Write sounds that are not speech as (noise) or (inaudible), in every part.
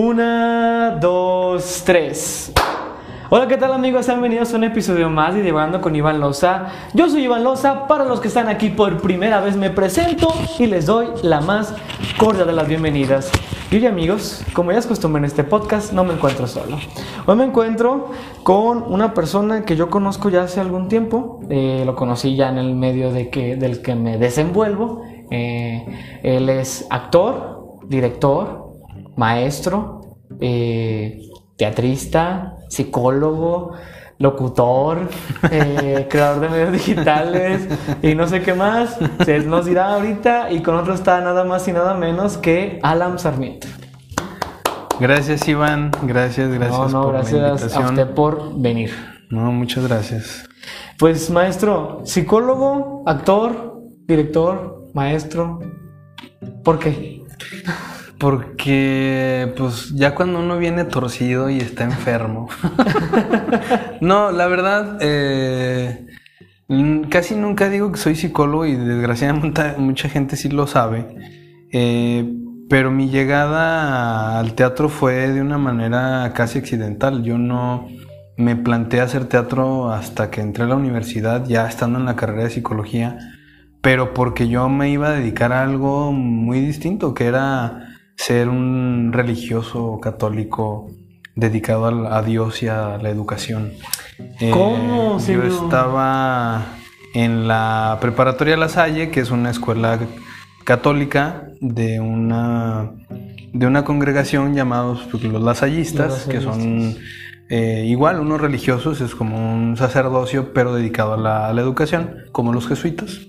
Una, dos, tres. Hola, ¿qué tal amigos? Bienvenidos a un episodio más de Divagando con Iván Loza. Yo soy Iván Loza, para los que están aquí por primera vez me presento y les doy la más cordial de las bienvenidas. Y hoy amigos, como ya es costumbre en este podcast, no me encuentro solo. Hoy me encuentro con una persona que yo conozco ya hace algún tiempo, eh, lo conocí ya en el medio de que, del que me desenvuelvo. Eh, él es actor, director, maestro, eh, teatrista, psicólogo, locutor, eh, (laughs) creador de medios digitales y no sé qué más. Se nos dirá ahorita y con otro está nada más y nada menos que Alan Sarmiento. Gracias Iván, gracias, gracias no, no, por gracias la a usted por venir. No, muchas gracias. Pues maestro, psicólogo, actor, director, maestro. ¿Por qué? Porque, pues, ya cuando uno viene torcido y está enfermo. (laughs) no, la verdad, eh, casi nunca digo que soy psicólogo y desgraciadamente (laughs) mucha gente sí lo sabe. Eh, pero mi llegada al teatro fue de una manera casi accidental. Yo no me planteé hacer teatro hasta que entré a la universidad, ya estando en la carrera de psicología, pero porque yo me iba a dedicar a algo muy distinto, que era ser un religioso católico dedicado a, Dios y a la educación. Eh, ¿Cómo, yo señor? estaba en la preparatoria La Salle, que es una escuela católica de una de una congregación llamados pues, los lasallistas, Los que son eh, igual unos religiosos, es como un sacerdocio, pero dedicado a la, a la educación, como los jesuitas.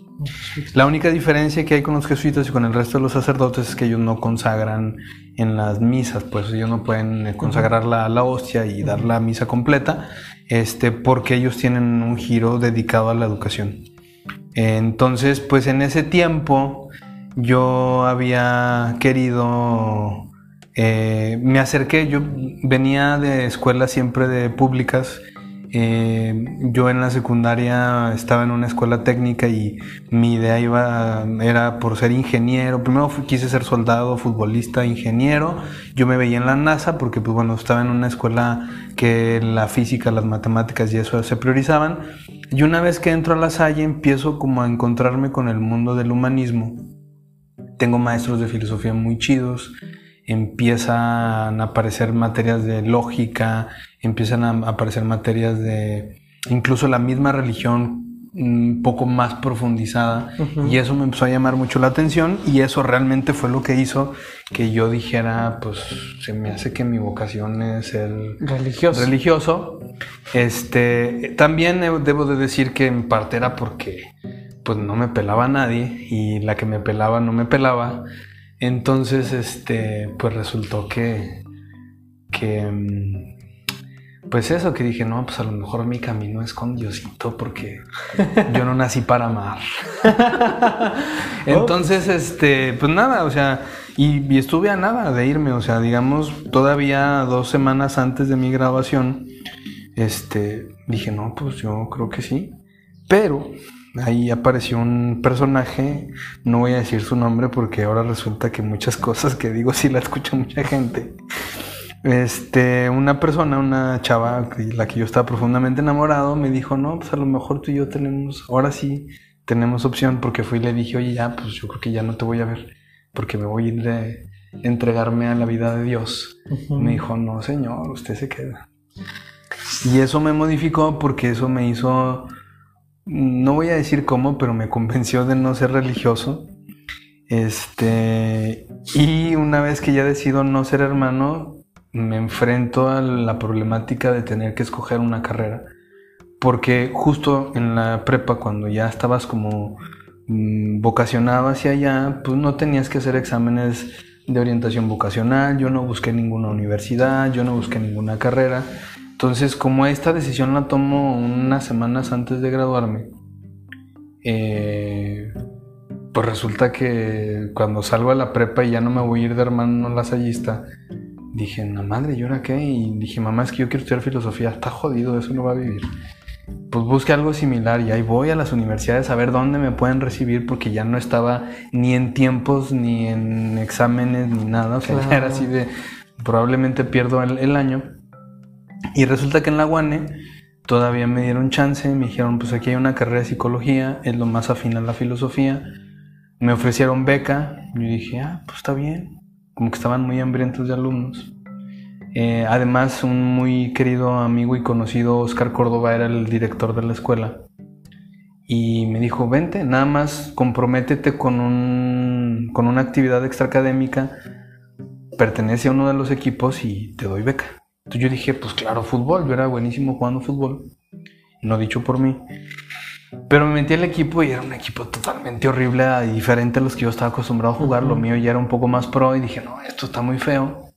La única diferencia que hay con los jesuitas y con el resto de los sacerdotes es que ellos no consagran en las misas, pues ellos no pueden eh, consagrar la, la hostia y dar la misa completa, este, porque ellos tienen un giro dedicado a la educación. Entonces, pues en ese tiempo yo había querido, eh, me acerqué, yo venía de escuelas siempre de públicas, eh, yo en la secundaria estaba en una escuela técnica y mi idea iba, era por ser ingeniero. Primero fui- quise ser soldado, futbolista, ingeniero. Yo me veía en la NASA porque, pues bueno, estaba en una escuela que la física, las matemáticas y eso se priorizaban. Y una vez que entro a la Salle empiezo como a encontrarme con el mundo del humanismo. Tengo maestros de filosofía muy chidos, empiezan a aparecer materias de lógica, empiezan a aparecer materias de incluso la misma religión un poco más profundizada y eso me empezó a llamar mucho la atención y eso realmente fue lo que hizo que yo dijera pues se me hace que mi vocación es el Religioso. religioso. Este, también debo de decir que en parte era porque pues no me pelaba nadie y la que me pelaba no me pelaba. Entonces, este, pues resultó que que mm, pues eso que dije, no, pues a lo mejor mi camino es con Diosito porque yo no nací para amar. (laughs) Entonces, este, pues nada, o sea, y, y estuve a nada de irme, o sea, digamos, todavía dos semanas antes de mi grabación, este, dije, no, pues yo creo que sí, pero ahí apareció un personaje, no voy a decir su nombre porque ahora resulta que muchas cosas que digo sí la escucha mucha gente. Este, una persona, una chava, la que yo estaba profundamente enamorado, me dijo, no, pues a lo mejor tú y yo tenemos, ahora sí tenemos opción, porque fui y le dije, oye, ya, pues yo creo que ya no te voy a ver, porque me voy a ir de entregarme a la vida de Dios. Me dijo, no, señor, usted se queda. Y eso me modificó porque eso me hizo, no voy a decir cómo, pero me convenció de no ser religioso. Este, y una vez que ya decido no ser hermano, me enfrento a la problemática de tener que escoger una carrera. Porque justo en la prepa, cuando ya estabas como mm, vocacionado hacia allá, pues no tenías que hacer exámenes de orientación vocacional, yo no busqué ninguna universidad, yo no busqué ninguna carrera. Entonces, como esta decisión la tomo unas semanas antes de graduarme, eh, pues resulta que cuando salgo a la prepa y ya no me voy a ir de hermano lasallista, dije, no madre, ¿y ahora qué? Y dije, mamá, es que yo quiero estudiar filosofía, está jodido, eso no va a vivir. Pues busque algo similar y ahí voy a las universidades a ver dónde me pueden recibir porque ya no estaba ni en tiempos, ni en exámenes, ni nada. O sea, ya era Claro. así de, probablemente pierdo el, el año. Y resulta que en la UANE todavía me dieron chance, me dijeron, pues aquí hay una carrera de psicología, es lo más afín a la filosofía. Me ofrecieron beca, yo dije, ah, pues está bien. Como que estaban muy hambrientos de alumnos. Eh, además, un muy querido amigo y conocido, Oscar Córdoba, era el director de la escuela. Y me dijo, vente, nada más comprométete con, un, con una actividad extraacadémica, pertenece a uno de los equipos y te doy beca. Entonces yo dije, pues claro, fútbol, yo era buenísimo jugando fútbol, no dicho por mí. Pero me metí al equipo y era un equipo totalmente horrible, diferente a los que yo estaba acostumbrado a jugar. Lo mío ya era un poco más pro y dije, no, esto está muy feo.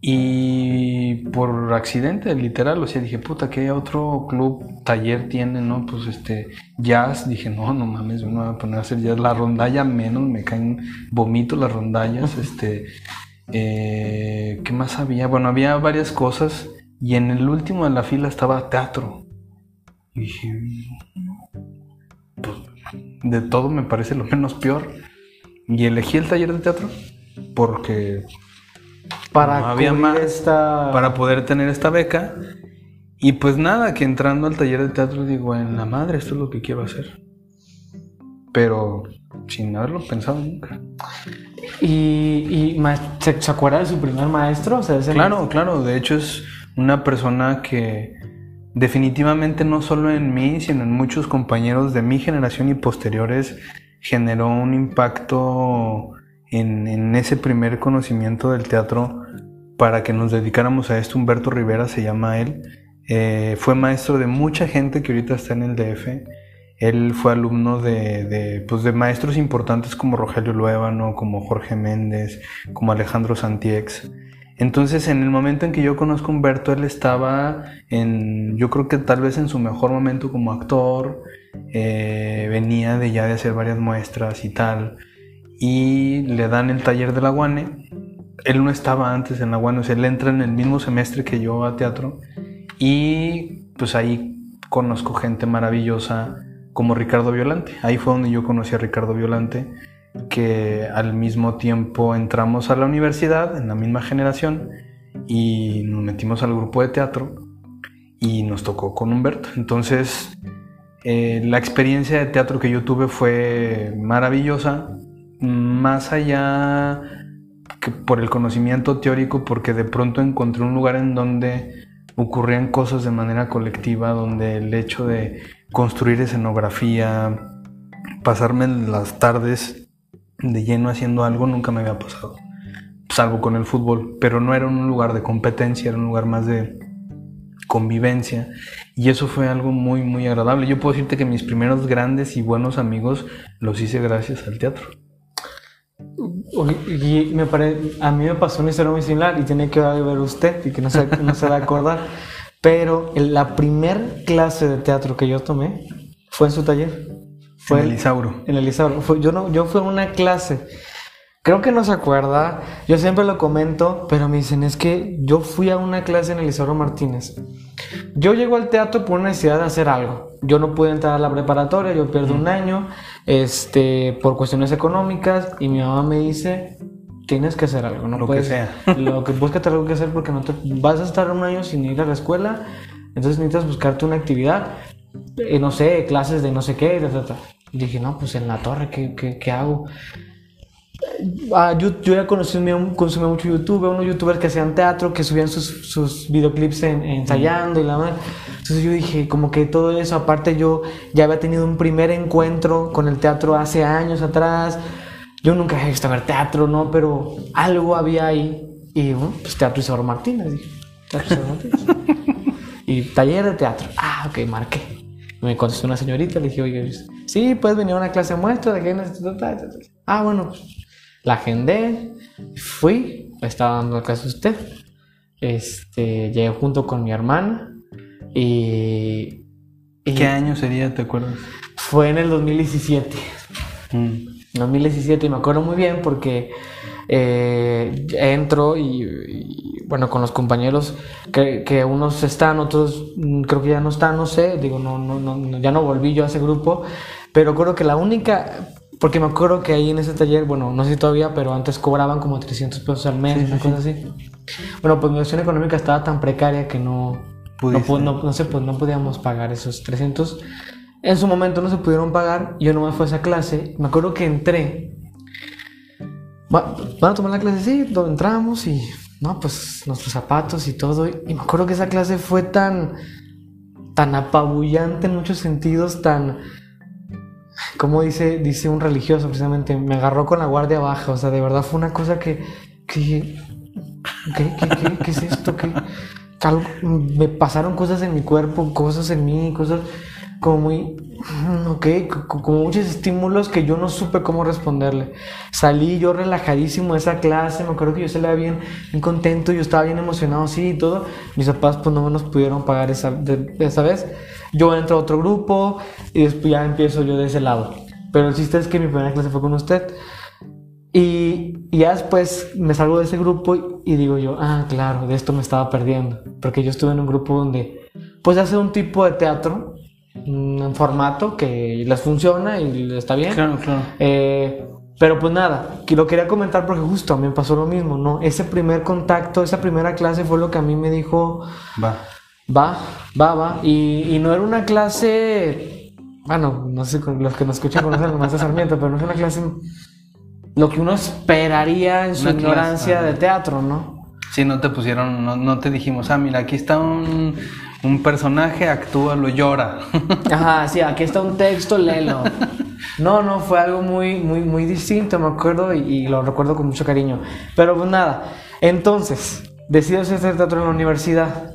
Y por accidente, literal, o sea, dije, puta, ¿qué otro club, taller tiene, no? Pues este, jazz, dije, no, no mames, me voy a poner a hacer jazz. La rondalla menos, me caen, vomito las rondallas, (laughs) este, eh, ¿qué más había? Bueno, había varias cosas y en el último de la fila estaba teatro. Y dije, pues, de todo me parece lo menos peor. Y elegí el taller de teatro porque Para no había más esta... para poder tener esta beca. Y pues nada, que entrando al taller de teatro digo, en la madre, esto es lo que quiero hacer. Pero sin haberlo pensado nunca. ¿Y, y ¿se, se acuerda de su primer maestro? O sea, Claro, claro, de hecho es una persona que definitivamente no solo en mí, sino en muchos compañeros de mi generación y posteriores generó un impacto en, en ese primer conocimiento del teatro para que nos dedicáramos a esto. Humberto Rivera se llama él. Eh, fue maestro de mucha gente que ahorita está en el DF. Él fue alumno de, pues de maestros importantes como Rogelio Luébano, como Jorge Méndez, como Alejandro Santiex. Entonces, en el momento en que yo conozco a Humberto, él estaba en, yo creo que tal vez en su mejor momento como actor, eh, venía de ya de hacer varias muestras y tal, y le dan el taller de la Guane. Él no estaba antes en la Guane, o sea, él entra en el mismo semestre que yo a teatro, y pues ahí conozco gente maravillosa como Ricardo Violante. Ahí fue donde yo conocí a Ricardo Violante que al mismo tiempo entramos a la universidad, en la misma generación, y nos metimos al grupo de teatro y nos tocó con Humberto. Entonces, eh, la experiencia de teatro que yo tuve fue maravillosa, más allá que por el conocimiento teórico, porque de pronto encontré un lugar en donde ocurrían cosas de manera colectiva, donde el hecho de construir escenografía, pasarme las tardes de lleno haciendo algo nunca me había pasado, salvo con el fútbol, pero no era un lugar de competencia, era un lugar más de convivencia y eso fue algo muy muy agradable. Yo puedo decirte que mis primeros grandes y buenos amigos los hice gracias al teatro. Y me pare... a mí me pasó una historia muy similar y tiene que ver usted y que no se, no se va a acordar. (laughs) Pero en la primer clase de teatro que yo tomé fue en su taller. Fue en el Isauro. En el Isauro. Fue- yo, no, yo fui a una clase. Creo que no se acuerda. Yo siempre lo comento, pero me dicen, es que yo fui a una clase en el Isauro Martínez. Yo llego al teatro por una necesidad de hacer algo. Yo no pude entrar a la preparatoria, yo pierdo un año, este, por cuestiones económicas, y mi mamá me dice, tienes que hacer algo, no Lo que puedes, sea. (laughs) lo que búscate algo que hacer porque no te vas a estar un año sin ir a la escuela, entonces necesitas buscarte una actividad, eh, no sé, clases de no sé qué, ta, ta, ta. Dije, no, pues en la torre, ¿qué, qué, qué hago? Ah, yo, yo ya consumía, consumía mucho YouTube, unos youtubers que hacían teatro, que subían sus, sus videoclips en- ensayando y la madre. Entonces yo dije, como que todo eso, aparte yo ya había tenido un primer encuentro con el teatro hace años atrás. Yo nunca había visto ver teatro, ¿no? Pero algo había ahí. Y bueno, pues Teatro Isidoro Martínez, dije. Teatro Isidoro Martínez. (laughs) y taller de teatro. Ah, ok, marqué. Me contestó una señorita, le dije, oye, sí, puedes venir a una clase de muestra de tal, tal". Ah, bueno, pues la agendé, fui, estaba dando la clase a usted. Este, llegué junto con mi hermana y, y ¿Qué año sería, te acuerdas? fue en el 2017. Mm. 2017 y me acuerdo muy bien porque eh, entro y, y, bueno con los compañeros que, que unos están otros creo que ya no están no sé digo no, no, no ya no volví yo a ese grupo pero creo que la única porque me acuerdo que ahí en ese taller, bueno, no sé si todavía, pero antes cobraban como 300 pesos al mes, una cosa así. Bueno, pues mi situación económica estaba tan precaria que no, no, no, no sé, pues no podíamos pagar esos 300. En su momento no se pudieron pagar, yo no me fui a esa clase. Me acuerdo que entré. Va- van a tomar la clase, sí, do- entramos y, no, pues nuestros zapatos y todo. Y me acuerdo que esa clase fue tan, tan apabullante en muchos sentidos, tan, como dice, dice un religioso precisamente, me agarró con la guardia baja, o sea, de verdad fue una cosa que, que ¿qué, qué, qué, qué es esto? ¿Qué? Me pasaron cosas en mi cuerpo, cosas en mí, cosas como muy, mm, ok, co- co- como muchos estímulos que yo no supe cómo responderle. Salí yo relajadísimo de esa clase, me acuerdo que yo salía bien, bien contento, yo estaba bien emocionado, sí, y todo. Mis papás pues no nos pudieron pagar esa, de- esa vez. Yo entro a otro grupo y después ya empiezo yo de ese lado. Pero el chiste es que mi primera clase fue con usted. Y, y ya después me salgo de ese grupo y, y digo yo, ah, claro, de esto me estaba perdiendo. Porque yo estuve en un grupo donde, pues, hace un tipo de teatro, un formato que les funciona y está bien. Claro, claro. Eh, pero pues nada, que lo quería comentar porque justo a mí me pasó lo mismo, ¿no? Ese primer contacto, esa primera clase fue lo que a mí me dijo, Va. va, va, va. Y, y no era una clase, bueno, no sé, los que nos escuchan conocen el maestro Sarmiento, pero no es una clase, lo que uno esperaría en su Una ignorancia de teatro, ¿no? Sí, no te pusieron, no, no te dijimos, ah, mira, aquí está un, un personaje, actúa, lo llora. (laughs) Ajá, sí, aquí está un texto, léelo. No, no, fue algo muy, muy, muy distinto, me acuerdo, y, y lo recuerdo con mucho cariño. Pero pues nada, entonces, decido hacer teatro en la universidad.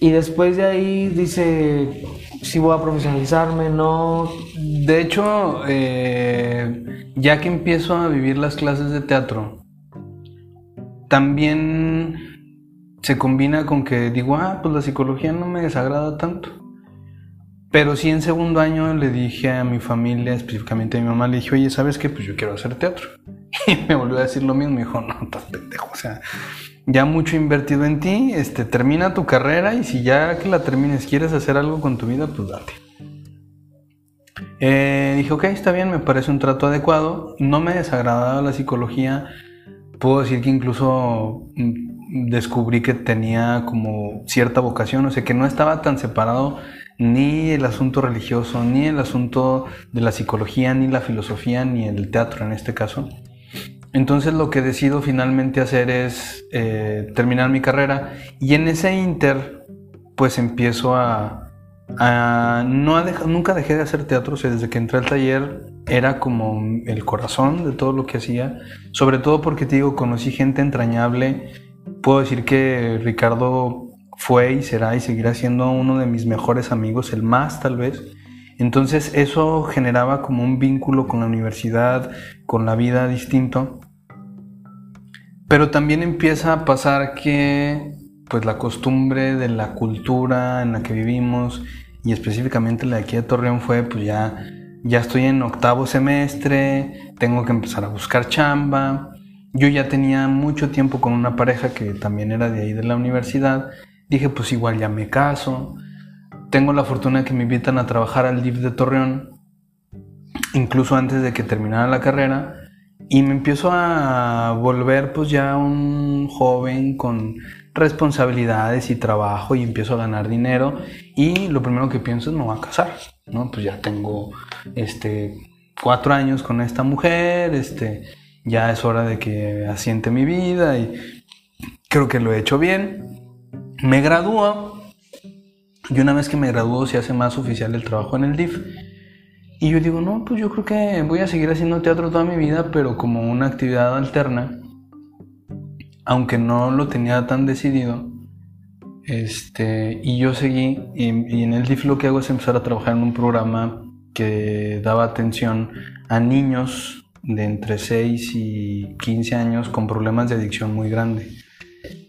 Y después de ahí dice, si voy a profesionalizarme, no. De hecho, eh, ya que empiezo a vivir las clases de teatro, también se combina con que digo, ah, pues la psicología no me desagrada tanto. Pero sí en segundo año le dije a mi familia, específicamente a mi mamá, le dije, oye, ¿sabes qué? Pues yo quiero hacer teatro. (laughs) Y me volvió a decir lo mismo, me dijo, no, estás pendejo, o sea, ya mucho invertido en ti, este, termina tu carrera y si ya que la termines quieres hacer algo con tu vida, pues date. Eh, dije, ok, está bien, me parece un trato adecuado. No me desagradaba la psicología. Puedo decir que incluso mm, descubrí que tenía como cierta vocación, o sea, que no estaba tan separado ni el asunto religioso, ni el asunto de la psicología, ni la filosofía, ni el teatro en este caso. Entonces lo que decido finalmente hacer es eh, terminar mi carrera y en ese inter pues empiezo a, a- no a dej- nunca dejé de hacer teatro, o sea, desde que entré al taller era como el corazón de todo lo que hacía, sobre todo porque te digo, conocí gente entrañable, puedo decir que Ricardo fue y será y seguirá siendo uno de mis mejores amigos, el más tal vez. Entonces eso generaba como un vínculo con la universidad, con la vida distinto. Pero también empieza a pasar que pues la costumbre de la cultura en la que vivimos y específicamente la de aquí de Torreón fue pues ya ya estoy en octavo semestre, tengo que empezar a buscar chamba. Yo ya tenía mucho tiempo con una pareja que también era de ahí de la universidad. Dije, pues igual ya me caso. Tengo la fortuna que me invitan a trabajar al DIF de Torreón, incluso antes de que terminara la carrera. Y me empiezo a volver pues ya un joven con responsabilidades y trabajo y empiezo a ganar dinero y lo primero que pienso es me voy a casar, ¿no? Pues ya tengo este cuatro años con esta mujer, este ya es hora de que asiente mi vida y creo que lo he hecho bien. Me gradúo y una vez que me gradúo se hace más oficial el trabajo en el DIF. Y yo digo, no, pues yo creo que voy a seguir haciendo teatro toda mi vida, pero como una actividad alterna, aunque no lo tenía tan decidido. Este, y yo seguí, y, y en el DIF lo que hago es empezar a trabajar en un programa que daba atención a niños de entre 6 y 15 años con problemas de adicción muy grande.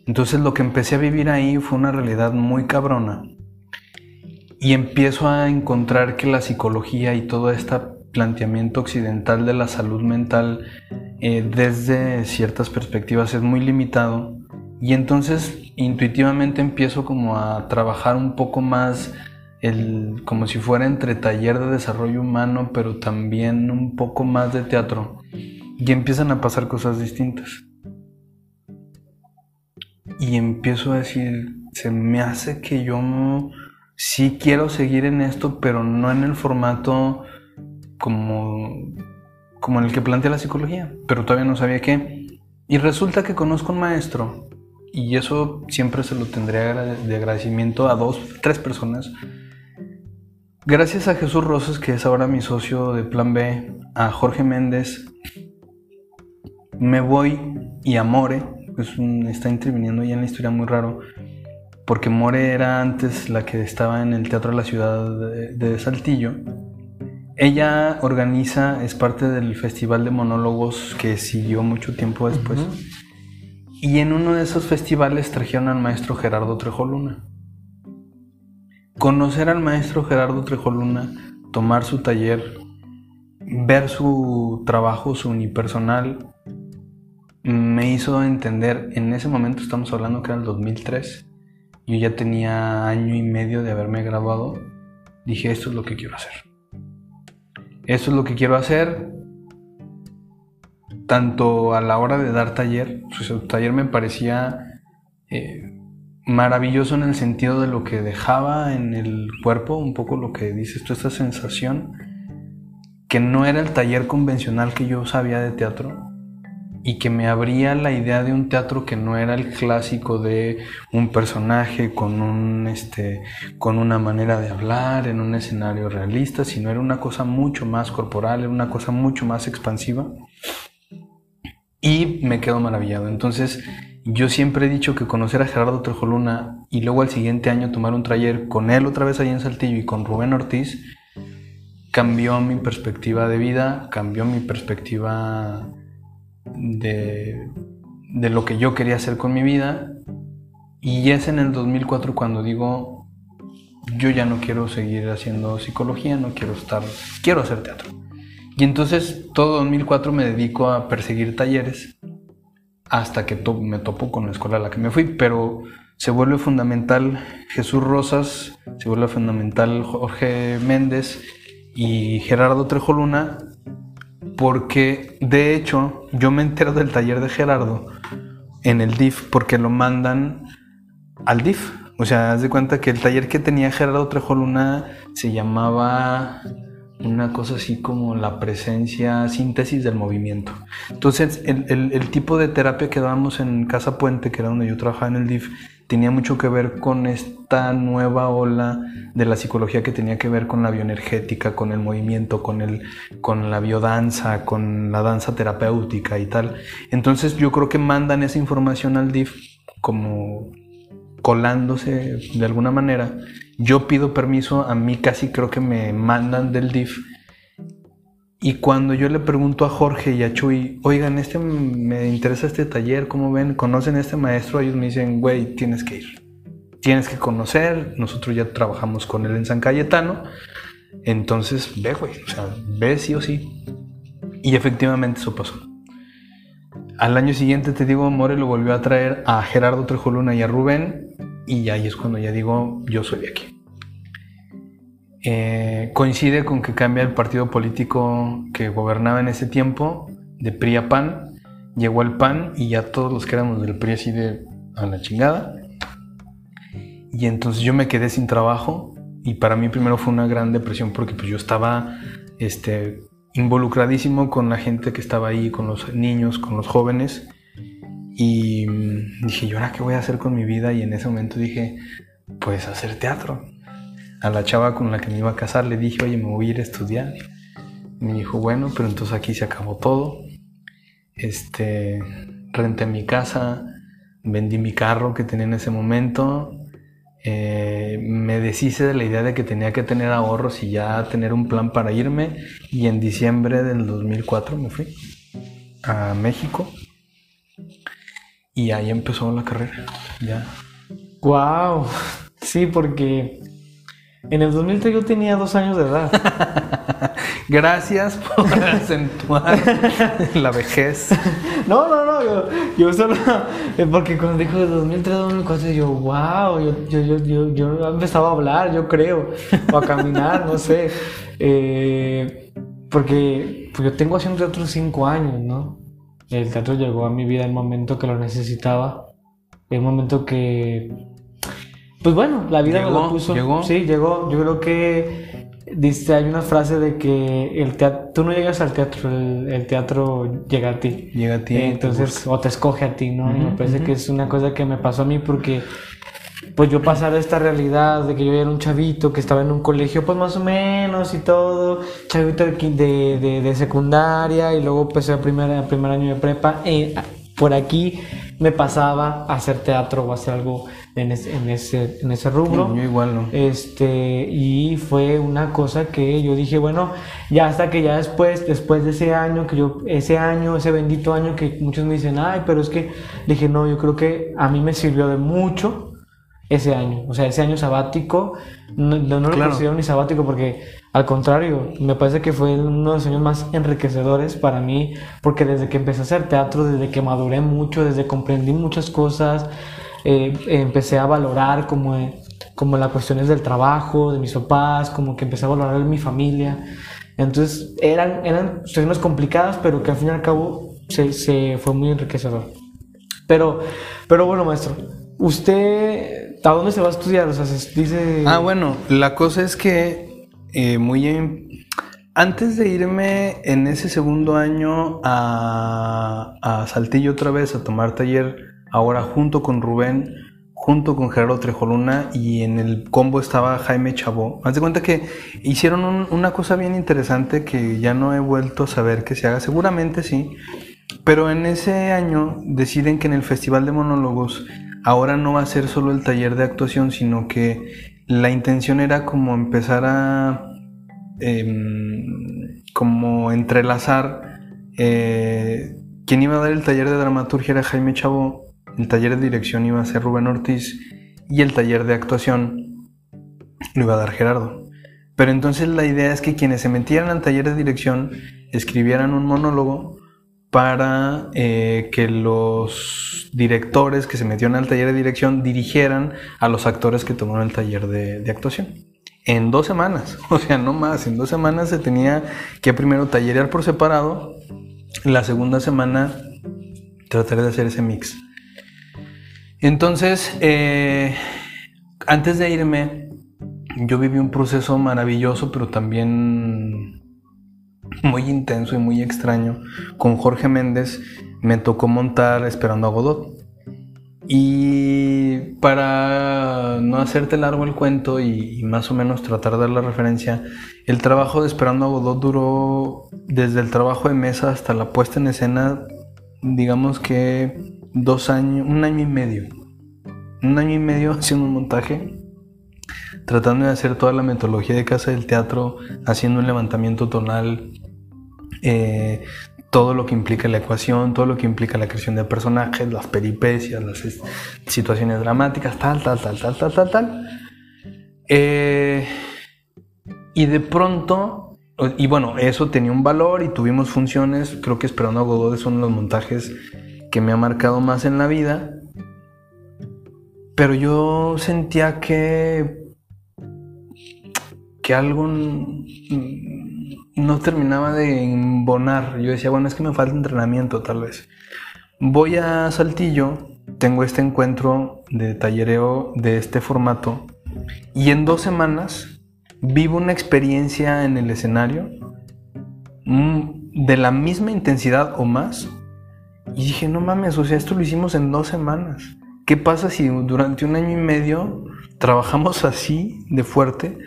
Entonces lo que empecé a vivir ahí fue una realidad muy cabrona. Y empiezo a encontrar que la psicología y todo este planteamiento occidental de la salud mental eh, desde ciertas perspectivas es muy limitado. Y entonces intuitivamente empiezo como a trabajar un poco más el, como si fuera entre taller de desarrollo humano, pero también un poco más de teatro. Y empiezan a pasar cosas distintas. Y empiezo a decir, se me hace que yo sí quiero seguir en esto, pero no en el formato como, como en el que plantea la psicología. Pero todavía no sabía qué. Y resulta que conozco un maestro, y eso siempre se lo tendría de agradecimiento a dos, tres personas Gracias a Jesús Rosas, que es ahora mi socio de Plan B, a Jorge Méndez, me voy y a More, pues está interviniendo ya en la historia muy raro, porque More era antes la que estaba en el Teatro de la Ciudad de, Saltillo. Ella organiza, es parte del Festival de Monólogos que siguió mucho tiempo después. Y en uno de esos festivales trajeron al maestro Gerardo Trejoluna conocer al maestro Gerardo Trejoluna, tomar su taller, ver su trabajo, su unipersonal, me hizo entender, en ese momento estamos hablando que era el 2003, yo ya tenía año y medio de haberme graduado, dije esto es lo que quiero hacer. Esto es lo que quiero hacer, tanto a la hora de dar taller, su taller me parecía eh, maravilloso en el sentido de lo que dejaba en el cuerpo, un poco lo que dices tú, esta sensación que no era el taller convencional que yo sabía de teatro y que me abría la idea de un teatro que no era el clásico de un personaje con un este con una manera de hablar en un escenario realista, sino era una cosa mucho más corporal, era una cosa mucho más expansiva. Y me quedo maravillado. Entonces, yo siempre he dicho que conocer a Gerardo Trejoluna y luego al siguiente año tomar un taller con él otra vez ahí en Saltillo y con Rubén Ortiz cambió mi perspectiva de vida, cambió mi perspectiva de, de lo que yo quería hacer con mi vida. Y es en el 2004 cuando digo, yo ya no quiero seguir haciendo psicología, no quiero estar, quiero hacer teatro. Y entonces todo 2004 me dedico a perseguir talleres hasta que me topo con la escuela a la que me fui, pero se vuelve fundamental Jesús Rosas, se vuelve fundamental Jorge Méndez y Gerardo Trejoluna, porque de hecho yo me entero del taller de Gerardo en el DIF porque lo mandan al DIF. O sea, haz de cuenta que el taller que tenía Gerardo Trejoluna se llamaba una cosa así como la presencia, síntesis del movimiento. Entonces, el, tipo de terapia que dábamos en Casa Puente, que era donde yo trabajaba en el DIF, tenía mucho que ver con esta nueva ola de la psicología que tenía que ver con la bioenergética, con el movimiento, con, el, con la biodanza, con la danza terapéutica y tal. Entonces yo creo que mandan esa información al DIF como colándose de alguna manera. Yo pido permiso, a mí casi creo que me mandan del DIF. Y cuando yo le pregunto a Jorge y a Chuy, oigan, este me interesa este taller, ¿cómo ven? ¿Conocen a este maestro? Ellos me dicen, güey, tienes que ir. Tienes que conocer. Nosotros ya trabajamos con él en San Cayetano. Entonces, ve, güey. O sea, ve sí o sí. Y efectivamente eso pasó. Al año siguiente, te digo, More lo volvió a traer a Gerardo Trejoluna y a Rubén y ahí es cuando ya digo, yo soy de aquí. Eh, coincide con que cambia el partido político que gobernaba en ese tiempo, de PRI a PAN, llegó el PAN y ya todos los que éramos del PRI así de a la chingada. Y entonces yo me quedé sin trabajo y para mí primero fue una gran depresión porque pues yo estaba este, involucradísimo con la gente que estaba ahí, con los niños, con los jóvenes y mm, dije, ¿y ahora qué voy a hacer con mi vida? Y en ese momento dije, pues hacer teatro. A la chava con la que me iba a casar le dije, oye, me voy a ir a estudiar. Y me dijo, bueno, pero entonces aquí se acabó todo. Este, renté mi casa, vendí mi carro que tenía en ese momento. Eh, me deshice de la idea de que tenía que tener ahorros y ya tener un plan para irme. Y en diciembre del 2004 me fui a México y ahí empezó la carrera, ya. Wow, sí, porque En el 2003 yo tenía dos años de edad. (laughs) Gracias por (laughs) acentuar la vejez. No, no, no, yo, yo solo. eh, Porque cuando dijo de 2003 2004, yo, wow, yo, yo, yo, yo, yo empezaba a hablar, yo creo, o a caminar, no sé. Eh, porque pues yo tengo haciendo teatro cinco años, ¿no? El teatro llegó a mi vida en el momento que lo necesitaba, en el momento que. Pues bueno, la vida me lo puso. llegó. Sí, llegó. Yo creo que dice, hay una frase de que el teatro, tú no llegas al teatro, el, el teatro llega a ti. Llega a ti. Eh, te entonces, o te escoge a ti, ¿no? Y me parece que es una cosa que me pasó a mí porque, pues yo pasar de esta realidad de que yo era un chavito que estaba en un colegio, pues más o menos y todo, chavito de, de, de- secundaria y luego empecé a primer, a primer año de prepa, eh, por aquí me pasaba a hacer teatro o hacer algo en ese, en ese, en ese rubro. Yo igual no. Este, y fue una cosa que yo dije, bueno, ya hasta que ya después, después de ese año, que yo, ese año, ese bendito año que muchos me dicen, ay, pero es que, dije, no, yo creo que a mí me sirvió de mucho ese año, o sea, ese año sabático, no, no, no lo Claro. considero ni sabático porque, al contrario, me parece que fue uno de los años más enriquecedores para mí, porque desde que empecé a hacer teatro, desde que maduré mucho, desde que comprendí muchas cosas, eh, empecé a valorar como, eh, como las cuestiones del trabajo, de mis papás, como que empecé a valorar mi familia. Entonces eran, eran situaciones complicadas, pero que al fin y al cabo se, se fue muy enriquecedor. Pero, pero bueno, maestro, ¿usted a dónde se va a estudiar? O sea, se dice... Ah, bueno, la cosa es que eh, muy en- antes de irme en ese segundo año a, a Saltillo otra vez a tomar taller, ahora junto con Rubén, junto con Gerardo Trejoluna y en el combo estaba Jaime Chabó. Haz de cuenta que hicieron un- una cosa bien interesante que ya no he vuelto a saber que se haga, seguramente sí, pero en ese año deciden que en el Festival de Monólogos ahora no va a ser solo el taller de actuación, sino que la intención era como empezar a em, como entrelazar eh, quien iba a dar el taller de dramaturgia era Jaime Chabó, el taller de dirección iba a ser Rubén Ortiz y el taller de actuación lo iba a dar Gerardo. Pero entonces la idea es que quienes se metieran al taller de dirección escribieran un monólogo para eh, que los directores que se metieron al taller de dirección dirigieran a los actores que tomaron el taller de, actuación. En dos semanas, (laughs) o sea, no más, en dos semanas se tenía que primero tallerear por separado, la segunda semana tratar de hacer ese mix. Entonces, eh, antes de irme, yo viví un proceso maravilloso, pero también muy intenso y muy extraño. Con Jorge Méndez me tocó montar Esperando a Godot. Y para no hacerte largo el cuento y, y más o menos tratar de dar la referencia, el trabajo de Esperando a Godot duró desde el trabajo de mesa hasta la puesta en escena, digamos que dos años, un año y medio. Un año y medio (laughs) haciendo un montaje tratando de hacer toda la metodología de casa del teatro, haciendo un levantamiento tonal, eh, todo lo que implica la ecuación, todo lo que implica la creación de personajes, las peripecias, las es- situaciones dramáticas, tal, tal, tal, tal, tal, tal, tal. Eh, y de pronto, y bueno, eso tenía un valor y tuvimos funciones, creo que Esperando a Godot es uno de los montajes que me ha marcado más en la vida. Pero yo sentía que que algo no terminaba de embonar. Yo decía, bueno, es que me falta entrenamiento tal vez. Voy a Saltillo, tengo este encuentro de tallereo de este formato y en dos semanas vivo una experiencia en el escenario mm, de la misma intensidad o más. Y dije, no mames, o sea, esto lo hicimos en dos semanas. ¿Qué pasa si durante un año y medio trabajamos así de fuerte?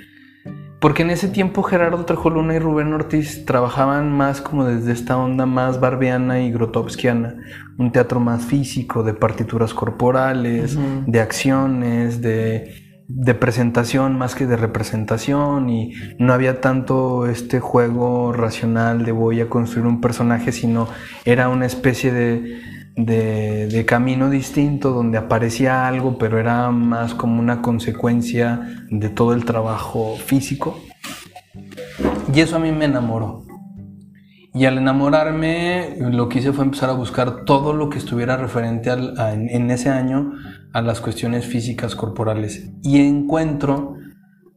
Porque en ese tiempo Gerardo Trejoluna y Rubén Ortiz trabajaban más como desde esta onda más barbiana y grotowskiana, un teatro más físico, de partituras corporales, de acciones, de, de presentación más que de representación y no había tanto este juego racional de voy a construir un personaje, sino era una especie de, de, camino distinto, donde aparecía algo, pero era más como una consecuencia de todo el trabajo físico. Y eso a mí me enamoró. Y al enamorarme, lo que hice fue empezar a buscar todo lo que estuviera referente en ese año a las cuestiones físicas corporales. Y encuentro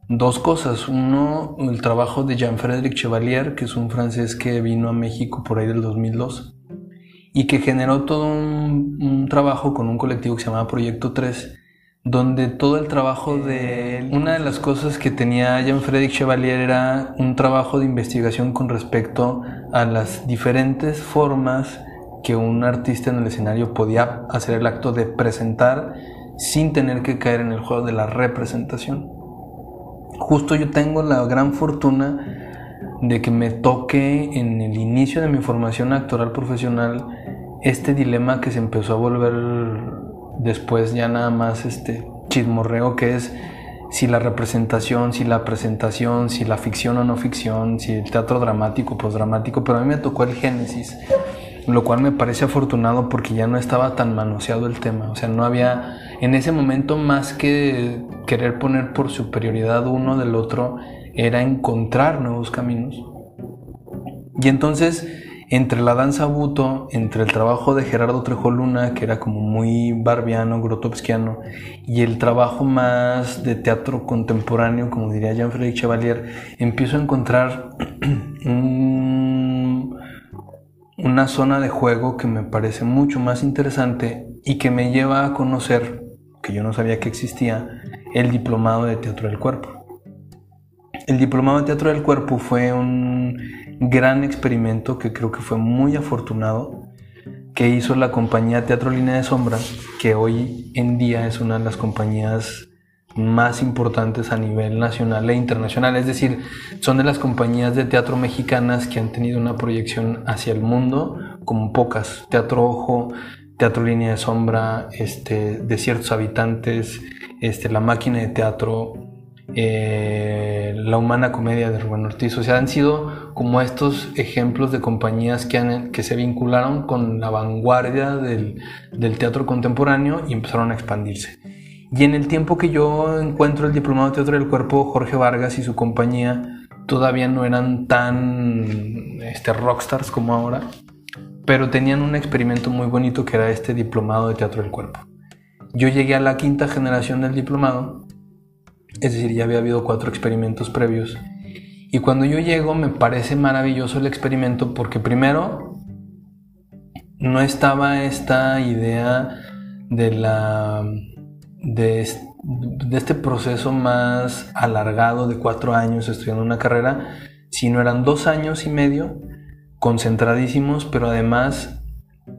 dos cosas. Uno, el trabajo de Jean-Frédéric Chevalier, que es un francés que vino a México por ahí del 2002 y que generó todo un, un, trabajo con un colectivo que se llamaba Proyecto 3, donde todo el trabajo de... Una de las cosas que tenía Jean-Frédéric Chevalier era un trabajo de investigación con respecto a las diferentes formas que un artista en el escenario podía hacer el acto de presentar sin tener que caer en el juego de la representación. Justo yo tengo la gran fortuna de que me toque en el inicio de mi formación actoral profesional este dilema que se empezó a volver después ya nada más este chismorreo que es si la representación, si la presentación, si la ficción o no ficción, si el teatro dramático, postdramático, pero a mí me tocó el génesis, lo cual me parece afortunado porque ya no estaba tan manoseado el tema, o sea, no había en ese momento más que querer poner por superioridad uno del otro, era encontrar nuevos caminos. Y entonces, entre la danza buto, entre el trabajo de Gerardo Trejo Luna, que era como muy barbiano, grotowskiano, y el trabajo más de teatro contemporáneo, como diría Jean-Frédéric Chevalier, empiezo a encontrar (clears throat) un, una zona de juego que me parece mucho más interesante y que me lleva a conocer, que yo no sabía que existía, el diplomado de teatro del cuerpo. El diplomado de teatro del cuerpo fue un gran experimento que creo que fue muy afortunado que hizo la compañía Teatro Línea de Sombra, que hoy en día es una de las compañías más importantes a nivel nacional e internacional. Es decir, son de las compañías de teatro mexicanas que han tenido una proyección hacia el mundo como pocas. Teatro Ojo, Teatro Línea de Sombra, este, de ciertos habitantes, este, La Máquina de Teatro, eh, La Humana Comedia de Rubén Ortiz. O sea, han sido como estos ejemplos de compañías que, se vincularon con la vanguardia del, del, teatro contemporáneo y empezaron a expandirse. Y en el tiempo que yo encuentro el Diplomado de Teatro del Cuerpo, Jorge Vargas y su compañía todavía no eran tan este, rockstars como ahora, pero tenían un experimento muy bonito que era este Diplomado de Teatro del Cuerpo. Yo llegué a la quinta generación del diplomado, es decir, ya había habido cuatro experimentos previos. Y cuando yo llego me parece maravilloso el experimento porque primero no estaba esta idea de la de, este proceso más alargado de cuatro años estudiando una carrera, sino eran dos años y medio concentradísimos, pero además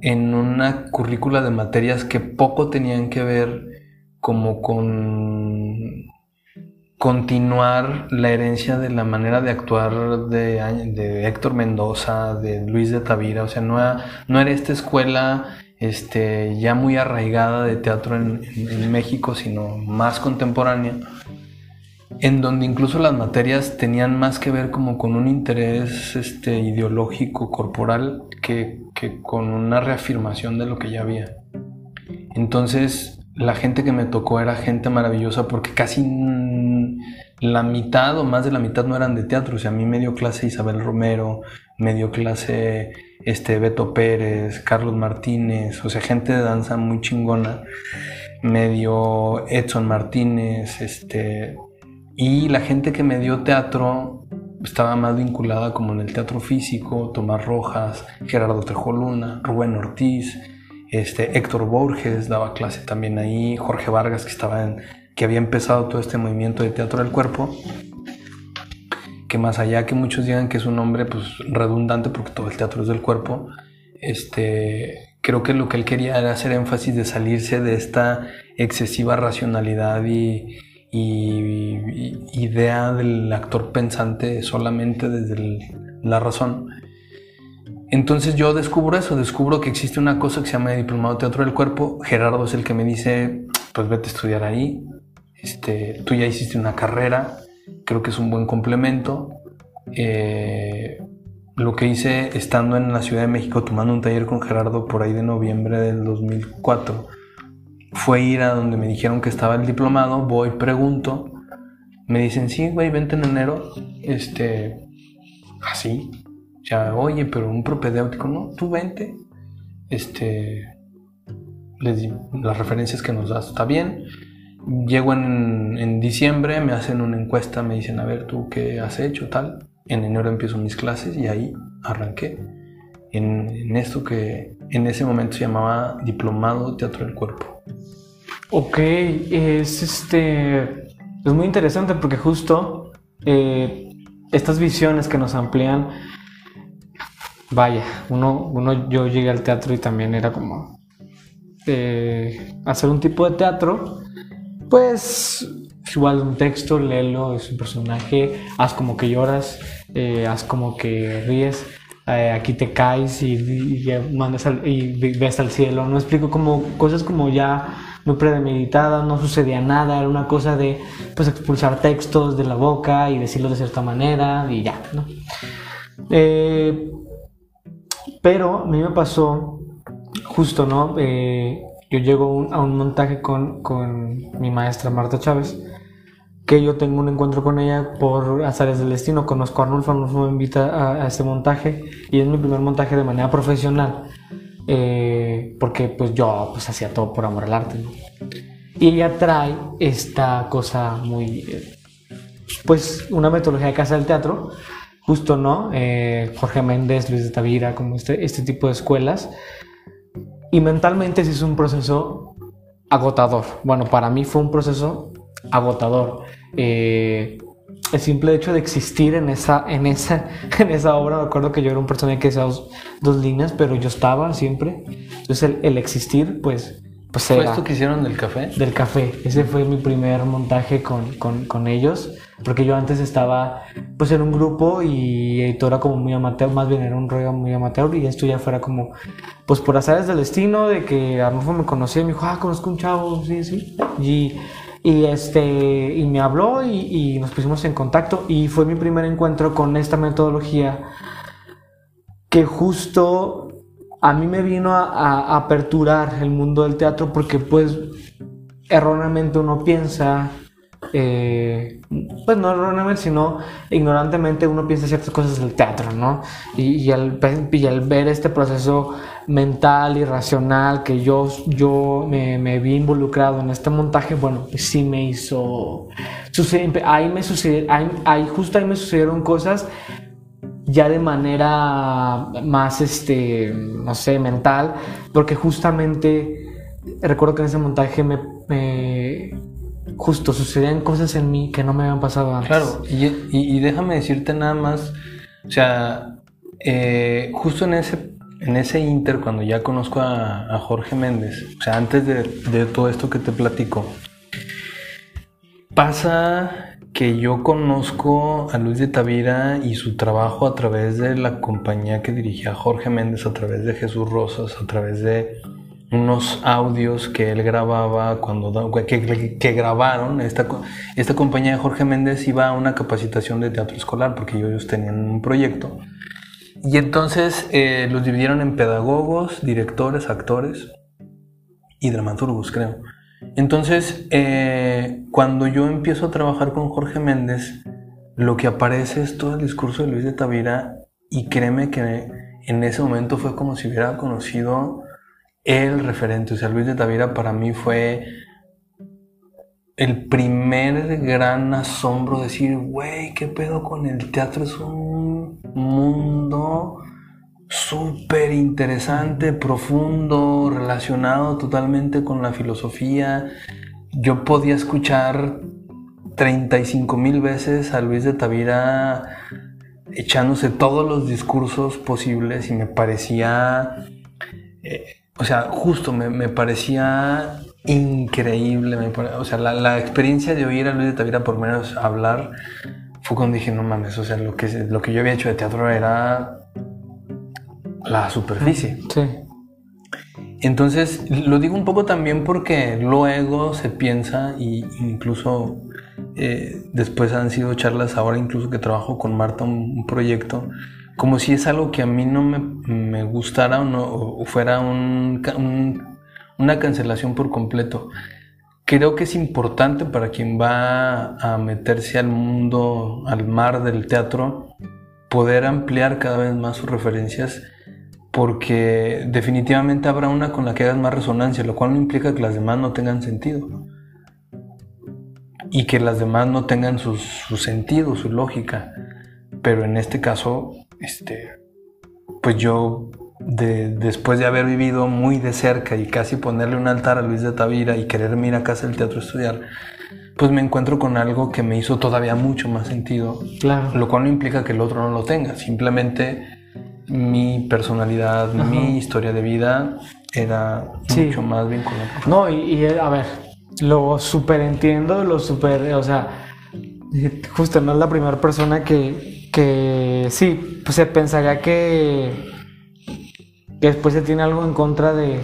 en una currícula de materias que poco tenían que ver como con continuar la herencia de la manera de actuar de, Héctor Mendoza, de Luis de Tavira, o sea, no era, no era esta escuela este, ya muy arraigada de teatro en, en, en México, sino más contemporánea en donde incluso las materias tenían más que ver como con un interés este, ideológico, corporal, que, que con una reafirmación de lo que ya había. Entonces, la gente que me tocó era gente maravillosa porque casi la mitad o más de la mitad no eran de teatro. O sea, a mí me dio clase Isabel Romero, me dio clase este, Beto Pérez, Carlos Martínez, o sea, gente de danza muy chingona. Me dio Edson Martínez, este, y la gente que me dio teatro estaba más vinculada como en el teatro físico, Tomás Rojas, Gerardo Tejoluna, Rubén Ortiz, este, Héctor Borges daba clase también ahí, Jorge Vargas que, estaba en, que había empezado todo este movimiento de teatro del cuerpo, que más allá que muchos digan que es un nombre pues, redundante porque todo el teatro es del cuerpo, este, creo que lo que él quería era hacer énfasis de salirse de esta excesiva racionalidad y, idea del actor pensante solamente desde la razón. Entonces yo descubro eso, descubro que existe una cosa que se llama Diplomado de Teatro del Cuerpo. Gerardo es el que me dice, pues vete a estudiar ahí. Este, tú ya hiciste una carrera, creo que es un buen complemento. Eh, lo que hice estando en la Ciudad de México tomando un taller con Gerardo por ahí de noviembre del 2004 fue ir a donde me dijeron que estaba el diplomado, voy, pregunto, me dicen, sí, güey, vente en enero, este, así, ya, oye, pero un propedéutico, no, tú vente, este, les las referencias que nos das, está bien, llego en, en diciembre, me hacen una encuesta, me dicen, a ver, tú qué has hecho, tal, en enero empiezo mis clases y ahí arranqué en, en esto que en ese momento se llamaba Diplomado Teatro del Cuerpo. Ok, es este. Es muy interesante porque justo eh, estas visiones que nos amplían. Vaya, uno, uno, yo llegué al teatro y también era como eh, hacer un tipo de teatro, pues igual un texto, léelo, es un personaje, haz como que lloras, eh, haz como que ríes, eh, aquí te caes y, y, y mandas al, y ves al cielo. No explico como cosas como ya muy premeditadas, no sucedía nada, era una cosa de pues expulsar textos de la boca y decirlos de cierta manera y ya, ¿no? Eh, pero a mí me pasó justo, ¿no? Eh, yo llego un, a un montaje con, con mi maestra Marta Chávez que yo tengo un encuentro con ella por azares del destino. Conozco a Arnulfo, Arnulfo me invita a, a este montaje y es mi primer montaje de manera profesional. Eh, porque pues yo pues hacía todo por amor al arte. ¿no? Y ella trae esta cosa muy, eh, pues una metodología de casa del teatro, justo, ¿no? Eh, Jorge Méndez, Luis de Tavira, como este, este tipo de escuelas. Y mentalmente sí es un proceso agotador. Bueno, para mí fue un proceso agotador. Eh, el simple hecho de existir en esa, en esa, (laughs) en esa obra, me acuerdo que yo era un personaje que decía dos, dos líneas, pero yo estaba siempre. Entonces el, el existir, pues, pues ¿Fue era esto que hicieron del café? del café. Ese fue mi primer montaje con, con, con ellos, porque yo antes estaba pues en un grupo y todo era como muy amateur, más bien era un rollo muy amateur y esto ya fuera como pues por azares del destino de que Arnulfo me conocía y me dijo, ah, conozco un chavo, sí, sí. Y, y este y me habló y, y nos pusimos en contacto y fue mi primer encuentro con esta metodología que justo a mí me vino a, aperturar el mundo del teatro porque pues erróneamente uno piensa eh, pues no erróneamente sino ignorantemente uno piensa ciertas cosas del teatro no y, al, y al ver este proceso mental y racional que yo, yo me, vi involucrado en este montaje, bueno, pues sí me hizo... Sucede, ahí me sucedieron, ahí, ahí, justo ahí me sucedieron cosas ya de manera más, este, no sé, mental, porque justamente recuerdo que en ese montaje me, me justo sucedían cosas en mí que no me habían pasado antes. Claro, y, déjame decirte nada más, o sea, eh, justo en ese en ese inter, cuando ya conozco a, Jorge Méndez, o sea, antes de, todo esto que te platico, pasa que yo conozco a Luis de Tavira y su trabajo a través de la compañía que dirigía Jorge Méndez, a través de Jesús Rosas, a través de unos audios que él grababa cuando que, grabaron esta, esta compañía de Jorge Méndez iba a una capacitación de teatro escolar porque ellos tenían un proyecto y entonces eh, los dividieron en pedagogos, directores, actores y dramaturgos, creo. Entonces, eh, cuando yo empiezo a trabajar con Jorge Méndez, lo que aparece es todo el discurso de Luis de Tavira y créeme que en ese momento fue como si hubiera conocido el referente. O sea, Luis de Tavira para mí fue el primer gran asombro de decir, güey, ¿qué pedo con el teatro? Es un mundo súper interesante, profundo, relacionado totalmente con la filosofía. Yo podía escuchar 35 mil veces a Luis de Tavira echándose todos los discursos posibles y me parecía, eh, o sea, justo me, me parecía increíble. Me pare... O sea, la, la, experiencia de oír a Luis de Tavira por menos hablar fue cuando dije, no mames, o sea, lo que, lo que yo había hecho de teatro era la superficie. Sí. Entonces, lo digo un poco también porque luego se piensa, y incluso eh, después han sido charlas ahora, incluso que trabajo con Marta un, un proyecto, como si es algo que a mí no me, gustara o, no, o fuera un, una cancelación por completo. Creo que es importante para quien va a meterse al mundo, al mar del teatro, poder ampliar cada vez más sus referencias porque definitivamente habrá una con la que hagas más resonancia, lo cual no implica que las demás no tengan sentido. Y que las demás no tengan su, sentido, su lógica. Pero en este caso, este, pues yo, después de haber vivido muy de cerca y casi ponerle un altar a Luis de Tavira y quererme ir a casa del teatro a estudiar, pues me encuentro con algo que me hizo todavía mucho más sentido. Claro. Lo cual no implica que el otro no lo tenga, simplemente mi personalidad, mi historia de vida era mucho más vinculada. No, y, a ver, lo super entiendo, lo super, o sea, justo no es la primera persona que, que sí, pues se pensaría que, que después se tiene algo en contra de,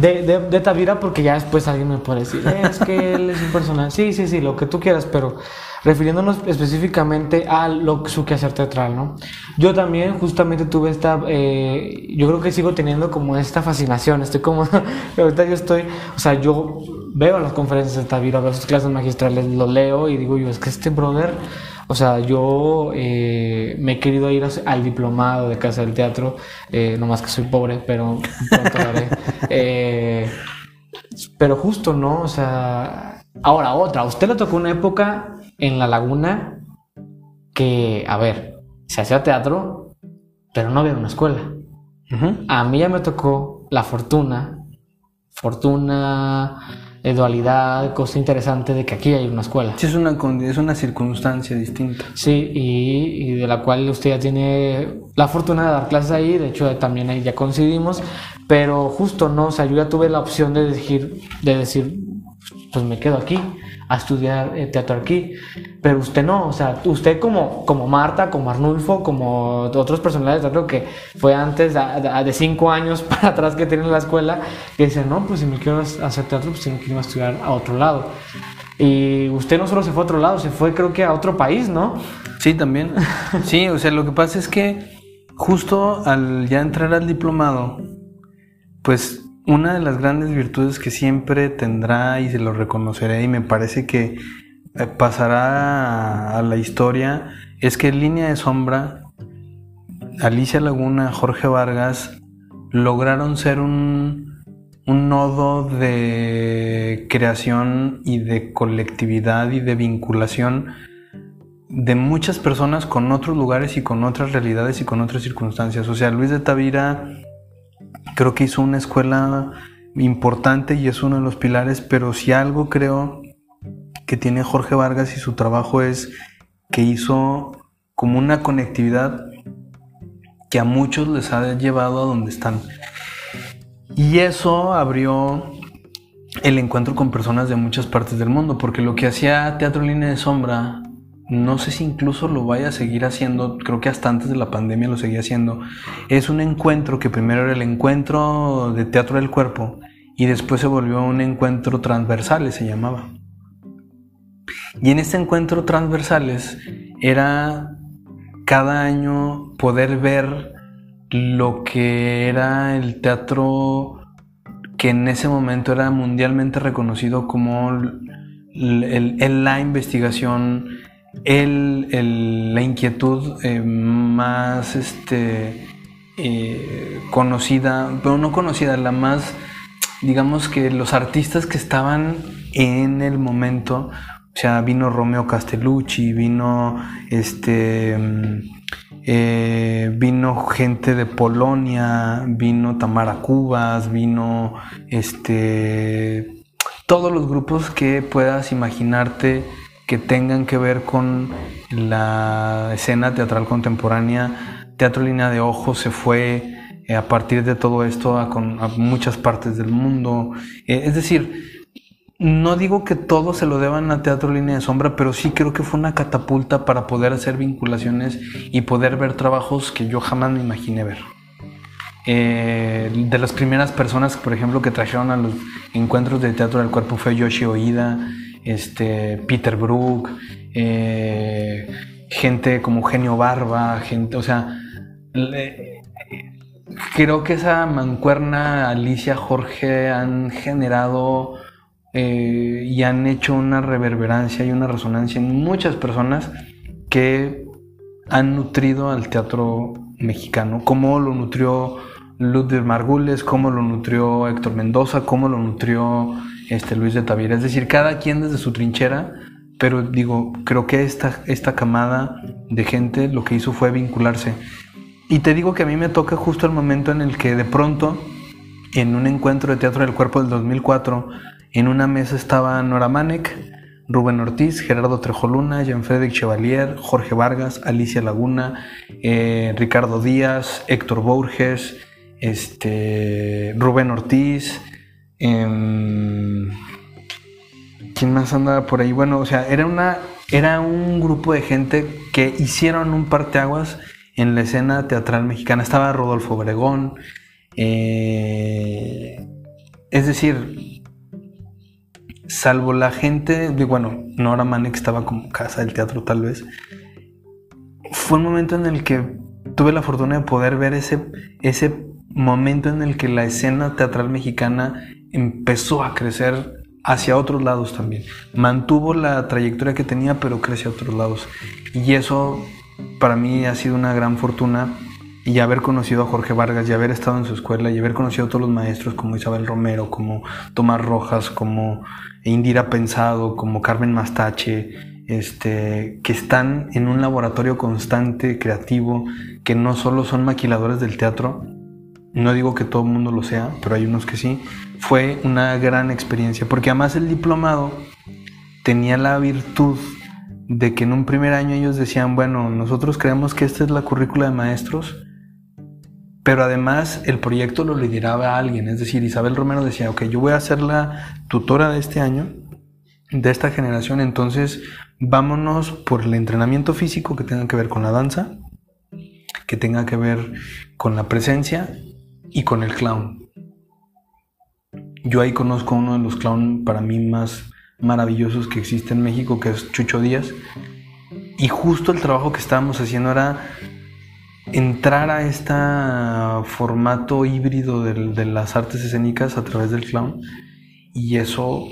de, de, Tavira porque ya después alguien me puede decir, es que él es un personaje, sí, sí, sí, lo que tú quieras, pero refiriéndonos específicamente a lo, su quehacer teatral, ¿no? Yo también justamente tuve esta, eh, yo creo que sigo teniendo como esta fascinación, estoy como, (laughs) ahorita yo estoy, o sea, yo veo las conferencias de Tavira, veo sus clases magistrales, lo leo y digo yo, es que este brother, o sea, yo eh, me he querido ir al diplomado de Casa del Teatro, eh, nomás que soy pobre, pero pronto lo haré. (laughs) Eh, pero justo, ¿no? O sea, ahora otra, a usted le tocó una época en La Laguna que, a ver, se hacía teatro, pero no había una escuela. A mí ya me tocó la fortuna, fortuna, dualidad, cosa interesante de que aquí hay una escuela. Sí, es una, es una circunstancia distinta. Sí, y, de la cual usted ya tiene la fortuna de dar clases ahí, de hecho también ahí ya coincidimos, pero justo no, o sea, yo ya tuve la opción de decir, de decir, pues me quedo aquí a estudiar eh, teatro aquí, pero usted no, o sea, usted como, como Marta, como Arnulfo, como otros personajes de teatro que fue antes de, cinco años (laughs) para atrás que tiene la escuela, que dicen, no, pues si me quiero hacer teatro, pues tengo que ir a estudiar a otro lado. Y usted no solo se fue a otro lado, se fue creo que a otro país, ¿no? Sí, también. (laughs) Sí, o sea, lo que pasa es que justo al ya entrar al diplomado, pues una de las grandes virtudes que siempre tendrá y se lo reconoceré y me parece que eh, pasará a la historia es que en línea de sombra Alicia Laguna, Jorge Vargas lograron ser un, un nodo de creación y de colectividad y de vinculación de muchas personas con otros lugares y con otras realidades y con otras circunstancias. O sea, Luis de Tavira creo que hizo una escuela importante y es uno de los pilares, pero si algo creo que tiene Jorge Vargas y su trabajo es que hizo como una conectividad que a muchos les ha llevado a donde están. Y eso abrió el encuentro con personas de muchas partes del mundo, porque lo que hacía Teatro Línea de Sombra no sé si incluso lo vaya a seguir haciendo, creo que hasta antes de la pandemia lo seguía haciendo, es un encuentro que primero era el encuentro de teatro del cuerpo y después se volvió un encuentro transversales, se llamaba. Y en este encuentro transversales era cada año poder ver lo que era el teatro que en ese momento era mundialmente reconocido como la investigación el, la inquietud eh, más este, eh, conocida, pero no conocida, la más, digamos que los artistas que estaban en el momento, o sea, vino Romeo Castellucci, vino este... Eh, vino gente de Polonia, vino Tamara Cubas, vino este todos los grupos que puedas imaginarte que tengan que ver con la escena teatral contemporánea. Teatro Línea de Ojos se fue eh, a partir de todo esto a, muchas partes del mundo. Eh, es decir, no digo que todo se lo deban a Teatro Línea de Sombra, pero sí creo que fue una catapulta para poder hacer vinculaciones y poder ver trabajos que yo jamás me imaginé ver. Eh, de las primeras personas, por ejemplo, que trajeron a los encuentros de teatro del cuerpo fue Yoshi Oida, este, Peter Brook, eh, gente como Genio Barba, gente, o sea, creo que esa mancuerna Alicia Jorge han generado eh, y han hecho una reverberancia y una resonancia en muchas personas que han nutrido al teatro mexicano, como lo nutrió Ludwig Margules, cómo lo nutrió Héctor Mendoza, cómo lo nutrió este, Luis de Tavira. Es decir, cada quien desde su trinchera, pero digo, creo que esta, esta camada de gente lo que hizo fue vincularse. Y te digo que a mí me toca justo el momento en el que de pronto, en un encuentro de teatro del cuerpo del 2004, en una mesa estaba Nora Manek, Rubén Ortiz, Gerardo Trejoluna, Jean-Frédéric Chevalier, Jorge Vargas, Alicia Laguna, eh, Ricardo Díaz, Héctor Borges, este, Rubén Ortiz, em, ¿quién más anda por ahí? Bueno, o sea, era, una, era un grupo de gente que hicieron un parteaguas en la escena teatral mexicana. Estaba Rodolfo Obregón, eh, es decir, salvo la gente, bueno, Nora Manek estaba como casa del teatro tal vez, fue un momento en el que tuve la fortuna de poder ver ese, ese momento en el que la escena teatral mexicana empezó a crecer hacia otros lados también. Mantuvo la trayectoria que tenía, pero creció a otros lados. Y eso para mí ha sido una gran fortuna. Y haber conocido a Jorge Vargas y haber estado en su escuela y haber conocido a todos los maestros como Isabel Romero, como Tomás Rojas, como Indira Pensado, como Carmen Mastache, este, que están en un laboratorio constante, creativo, que no solo son maquiladores del teatro, no digo que todo el mundo lo sea, pero hay unos que sí, fue una gran experiencia, porque además el diplomado tenía la virtud de que en un primer año ellos decían, bueno, nosotros creemos que esta es la currícula de maestros, pero además el proyecto lo lideraba alguien, es decir, Isabel Romero decía, ok, yo voy a ser la tutora de este año, de esta generación, entonces vámonos por el entrenamiento físico que tenga que ver con la danza, que tenga que ver con la presencia y con el clown. Yo ahí conozco uno de los clowns para mí más maravillosos que existe en México, que es Chucho Díaz. Y justo el trabajo que estábamos haciendo era entrar a este formato híbrido de, de las artes escénicas a través del clown. Y eso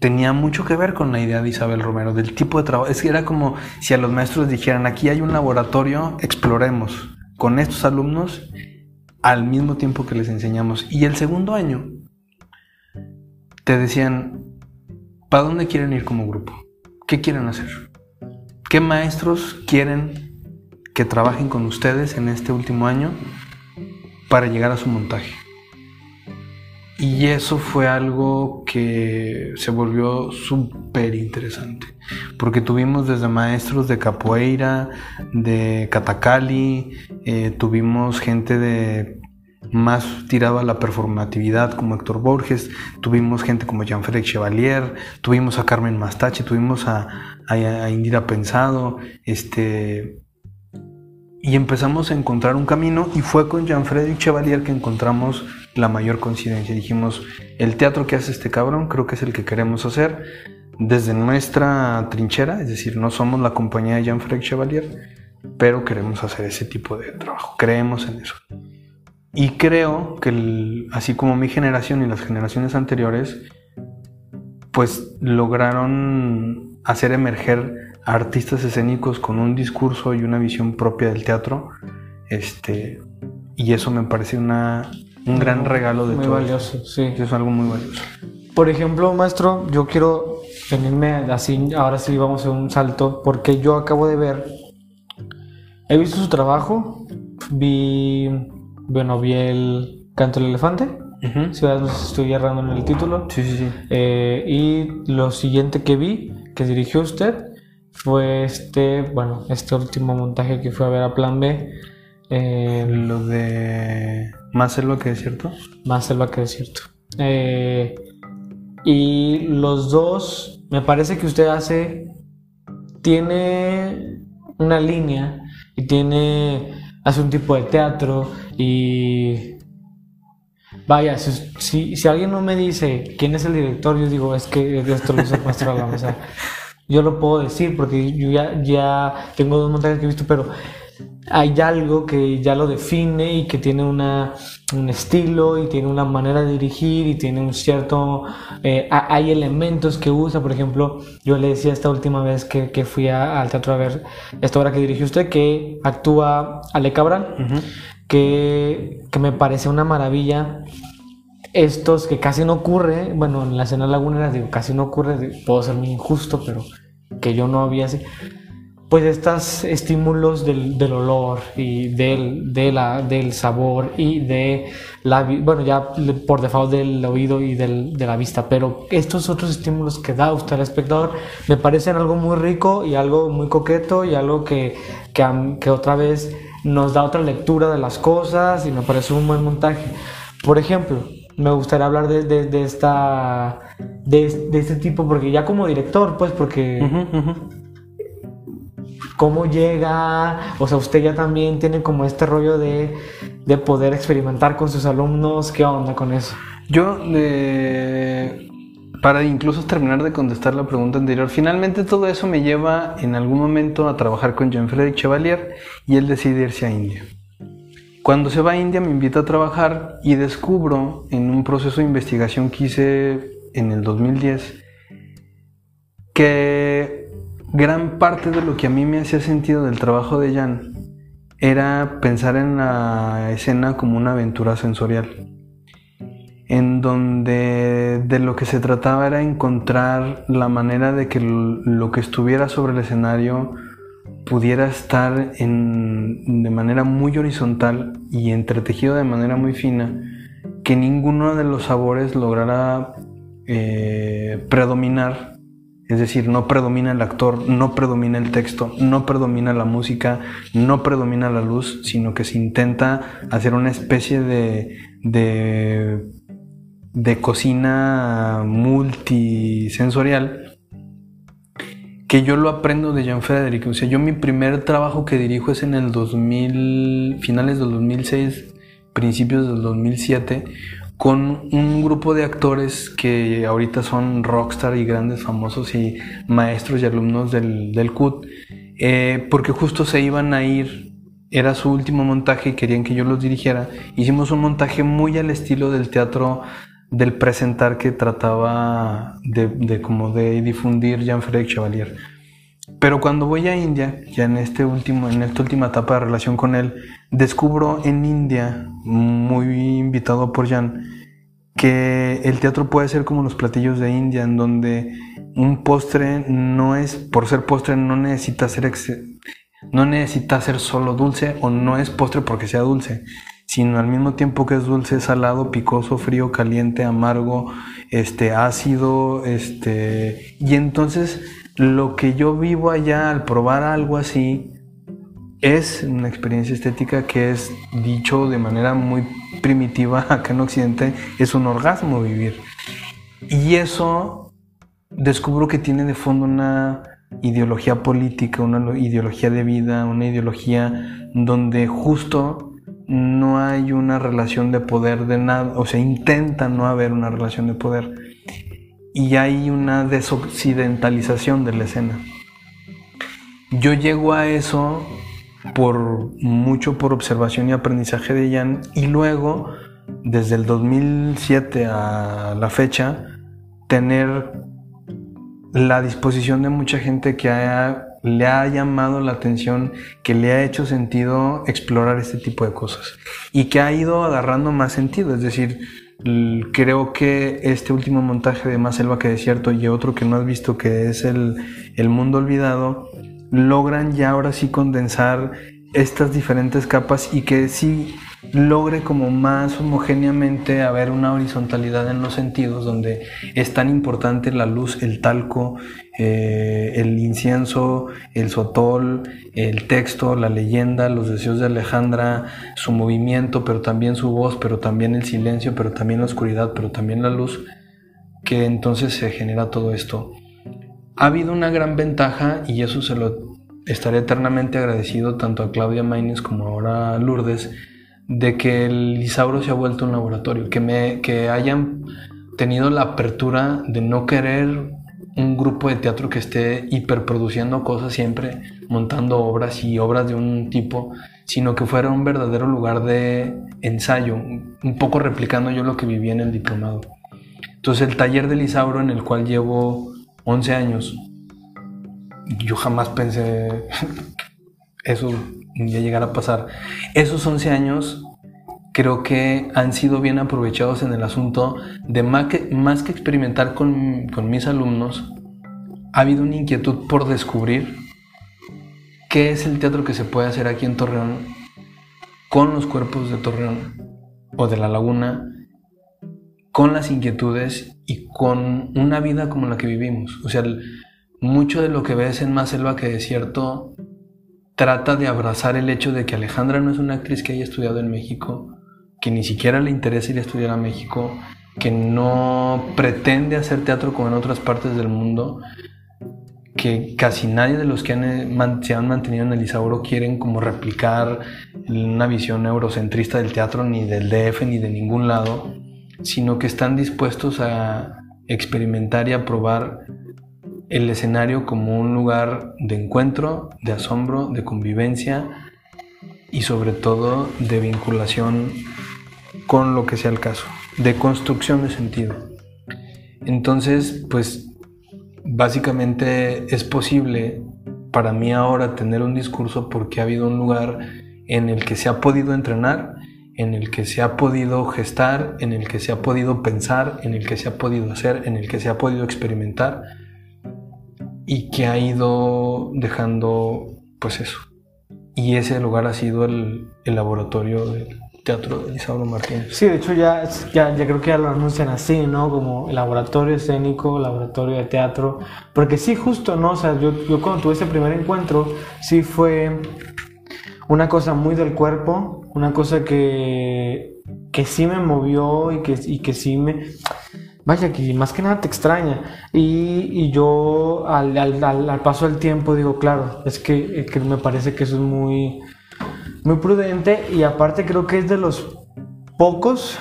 tenía mucho que ver con la idea de Isabel Romero, del tipo de trabajo. Es que era como si a los maestros dijeran, aquí hay un laboratorio, exploremos con estos alumnos al mismo tiempo que les enseñamos. Y el segundo año te decían, ¿para dónde quieren ir como grupo? ¿Qué quieren hacer? ¿Qué maestros quieren que trabajen con ustedes en este último año para llegar a su montaje? Y eso fue algo que se volvió súper interesante, porque tuvimos desde maestros de capoeira, de catacali, eh, tuvimos gente de más tirado a la performatividad como Héctor Borges, tuvimos gente como Jean-Frédéric Chevalier, tuvimos a Carmen Mastache, tuvimos a, a Indira Pensado, este, y empezamos a encontrar un camino y fue con Jean-Frédéric Chevalier que encontramos la mayor coincidencia. Dijimos, el teatro que hace este cabrón creo que es el que queremos hacer desde nuestra trinchera, es decir, no somos la compañía de Jean-Frédéric Chevalier, pero queremos hacer ese tipo de trabajo, creemos en eso. Y creo que así como mi generación y las generaciones anteriores, pues lograron hacer emerger artistas escénicos con un discurso y una visión propia del teatro. Este, y eso me parece una, un gran regalo de Muy valioso, sí. Es algo muy valioso. Por ejemplo, maestro, yo quiero venirme así, ahora sí vamos a un salto, porque yo acabo de ver, he visto su trabajo, vi, bueno, vi el Canto del Elefante, si no estoy errando en el título, Sí, sí, sí. Eh, y lo siguiente que vi, que dirigió usted, fue este, bueno, este último montaje que fue a ver a Plan B. eh, Lo de más selva que desierto. más selva que desierto. Eh, y los dos, me parece que usted hace, tiene una línea y tiene, hace un tipo de teatro y... Vaya, si, si, alguien no me dice quién es el director, yo digo, es que esto lo hizo maestro a la mesa. yo lo puedo decir porque yo ya, ya tengo dos montajes que he visto, pero hay algo que ya lo define y que tiene una, un estilo y tiene una manera de dirigir y tiene un cierto... Eh, hay elementos que usa, por ejemplo, yo le decía esta última vez que, que fui al teatro a ver esta obra que dirigió usted, que actúa Ale Cabral, que, que me parece una maravilla. Estos que casi no ocurre, bueno, en la escena lagunera digo, casi no ocurre, puedo ser muy injusto, pero que yo no había así pues estos estímulos del, olor y del, del sabor y de la, bueno, ya por default del oído y del, de la vista, pero estos otros estímulos que da usted al espectador me parecen algo muy rico y algo muy coqueto y algo que, que, que otra vez nos da otra lectura de las cosas y me parece un buen montaje. Por ejemplo, me gustaría hablar de, de, de esta de, de, este tipo porque ya como director pues porque cómo llega, o sea, usted ya también tiene como este rollo de, de poder experimentar con sus alumnos, ¿qué onda con eso? Yo, para incluso terminar de contestar la pregunta anterior, finalmente todo eso me lleva en algún momento a trabajar con Jean-Frédéric Chevalier y él decide irse a India. Cuando se va a India me invita a trabajar y descubro en un proceso de investigación que hice en el 2010 que gran parte de lo que a mí me hacía sentido del trabajo de Jan era pensar en la escena como una aventura sensorial, en donde de lo que se trataba era encontrar la manera de que lo que estuviera sobre el escenario pudiera estar de manera muy horizontal y entretejido de manera muy fina, que ninguno de los sabores lograra eh, predominar es decir, no predomina el actor, no predomina el texto, no predomina la música, no predomina la luz, sino que se intenta hacer una especie de, de, de cocina multisensorial que yo lo aprendo de Jean Frederick. O sea, yo mi primer trabajo que dirijo es en el 2000, finales del 2006, principios del 2007, con un grupo de actores que ahorita son rockstar y grandes famosos y maestros y alumnos del, del CUT, eh, porque justo se iban a ir, era su último montaje y querían que yo los dirigiera. Hicimos un montaje muy al estilo del teatro del presentar que trataba de, como de difundir Jean-Frédéric Chevalier. Pero cuando voy a India, ya en, este último, en esta última etapa de relación con él, descubro en India, muy invitado por Jan, que el teatro puede ser como los platillos de India, en donde un postre no es, por ser postre, no necesita ser, no necesita ser solo dulce o no es postre porque sea dulce, sino al mismo tiempo que es dulce, salado, picoso, frío, caliente, amargo, este, ácido, este, y entonces lo que yo vivo allá al probar algo así es una experiencia estética que es dicho de manera muy primitiva (laughs) acá en Occidente, es un orgasmo vivir. Y eso descubro que tiene de fondo una ideología política, una ideología de vida, una ideología donde justo no hay una relación de poder de nada, o sea, intenta no haber una relación de poder y hay una desoccidentalización de la escena. Yo llego a eso por mucho por observación y aprendizaje de Jan y luego desde el 2007 a la fecha tener la disposición de mucha gente que le ha llamado la atención, que le ha hecho sentido explorar este tipo de cosas y que ha ido agarrando más sentido, es decir, creo que este último montaje de Más Selva que Desierto y otro que no has visto que es el, el Mundo Olvidado, logran ya ahora sí condensar estas diferentes capas y que sí logre como más homogéneamente haber una horizontalidad en los sentidos donde es tan importante la luz, el talco, eh, el incienso, el sotol, el texto, la leyenda, los deseos de Alejandra, su movimiento, pero también su voz, pero también el silencio, pero también la oscuridad, pero también la luz, que entonces se genera todo esto. Ha habido una gran ventaja y eso se lo estaré eternamente agradecido tanto a Claudia Maines como ahora a Lourdes, de que el Isauro se ha vuelto un laboratorio, que, me, que hayan tenido la apertura de no querer un grupo de teatro que esté hiperproduciendo cosas siempre, montando obras y obras de un tipo, sino que fuera un verdadero lugar de ensayo, un poco replicando yo lo que viví en el diplomado. Entonces el taller de Lisauro en el cual llevo 11 años, yo jamás pensé (laughs) eso ya llegara a pasar. Esos 11 años creo que han sido bien aprovechados en el asunto de más que, experimentar con, con mis alumnos, ha habido una inquietud por descubrir qué es el teatro que se puede hacer aquí en Torreón con los cuerpos de Torreón o de la laguna, con las inquietudes y con una vida como la que vivimos. O sea, mucho de lo que ves en Más Selva que Desierto trata de abrazar el hecho de que Alejandra no es una actriz que haya estudiado en México, que ni siquiera le interesa ir a estudiar a México, que no pretende hacer teatro como en otras partes del mundo, que casi nadie de los que han, se han mantenido en el Isauro quieren como replicar una visión eurocentrista del teatro, ni del DF, ni de ningún lado, sino que están dispuestos a experimentar y a probar el escenario como un lugar de encuentro, de asombro, de convivencia y sobre todo de vinculación con lo que sea el caso, de construcción de sentido. Entonces, pues básicamente es posible para mí ahora tener un discurso porque ha habido un lugar en el que se ha podido entrenar, en el que se ha podido gestar, en el que se ha podido pensar, en el que se ha podido hacer, en el que se ha podido experimentar y que ha ido dejando pues eso. Y ese lugar ha sido el, laboratorio teatro de Isauro Martínez. Sí, de hecho ya, ya, ya, creo que ya lo anuncian así, ¿no? Como laboratorio escénico, laboratorio de teatro. Porque sí, justo, ¿no? O sea, yo, yo cuando tuve ese primer encuentro, sí fue una cosa muy del cuerpo, una cosa que, que sí me movió y que, y que sí me vaya, que más que nada te extraña. Y, y yo al, al, al, paso del tiempo digo, claro, es que, que, me parece que eso es muy, muy prudente y aparte creo que es de los pocos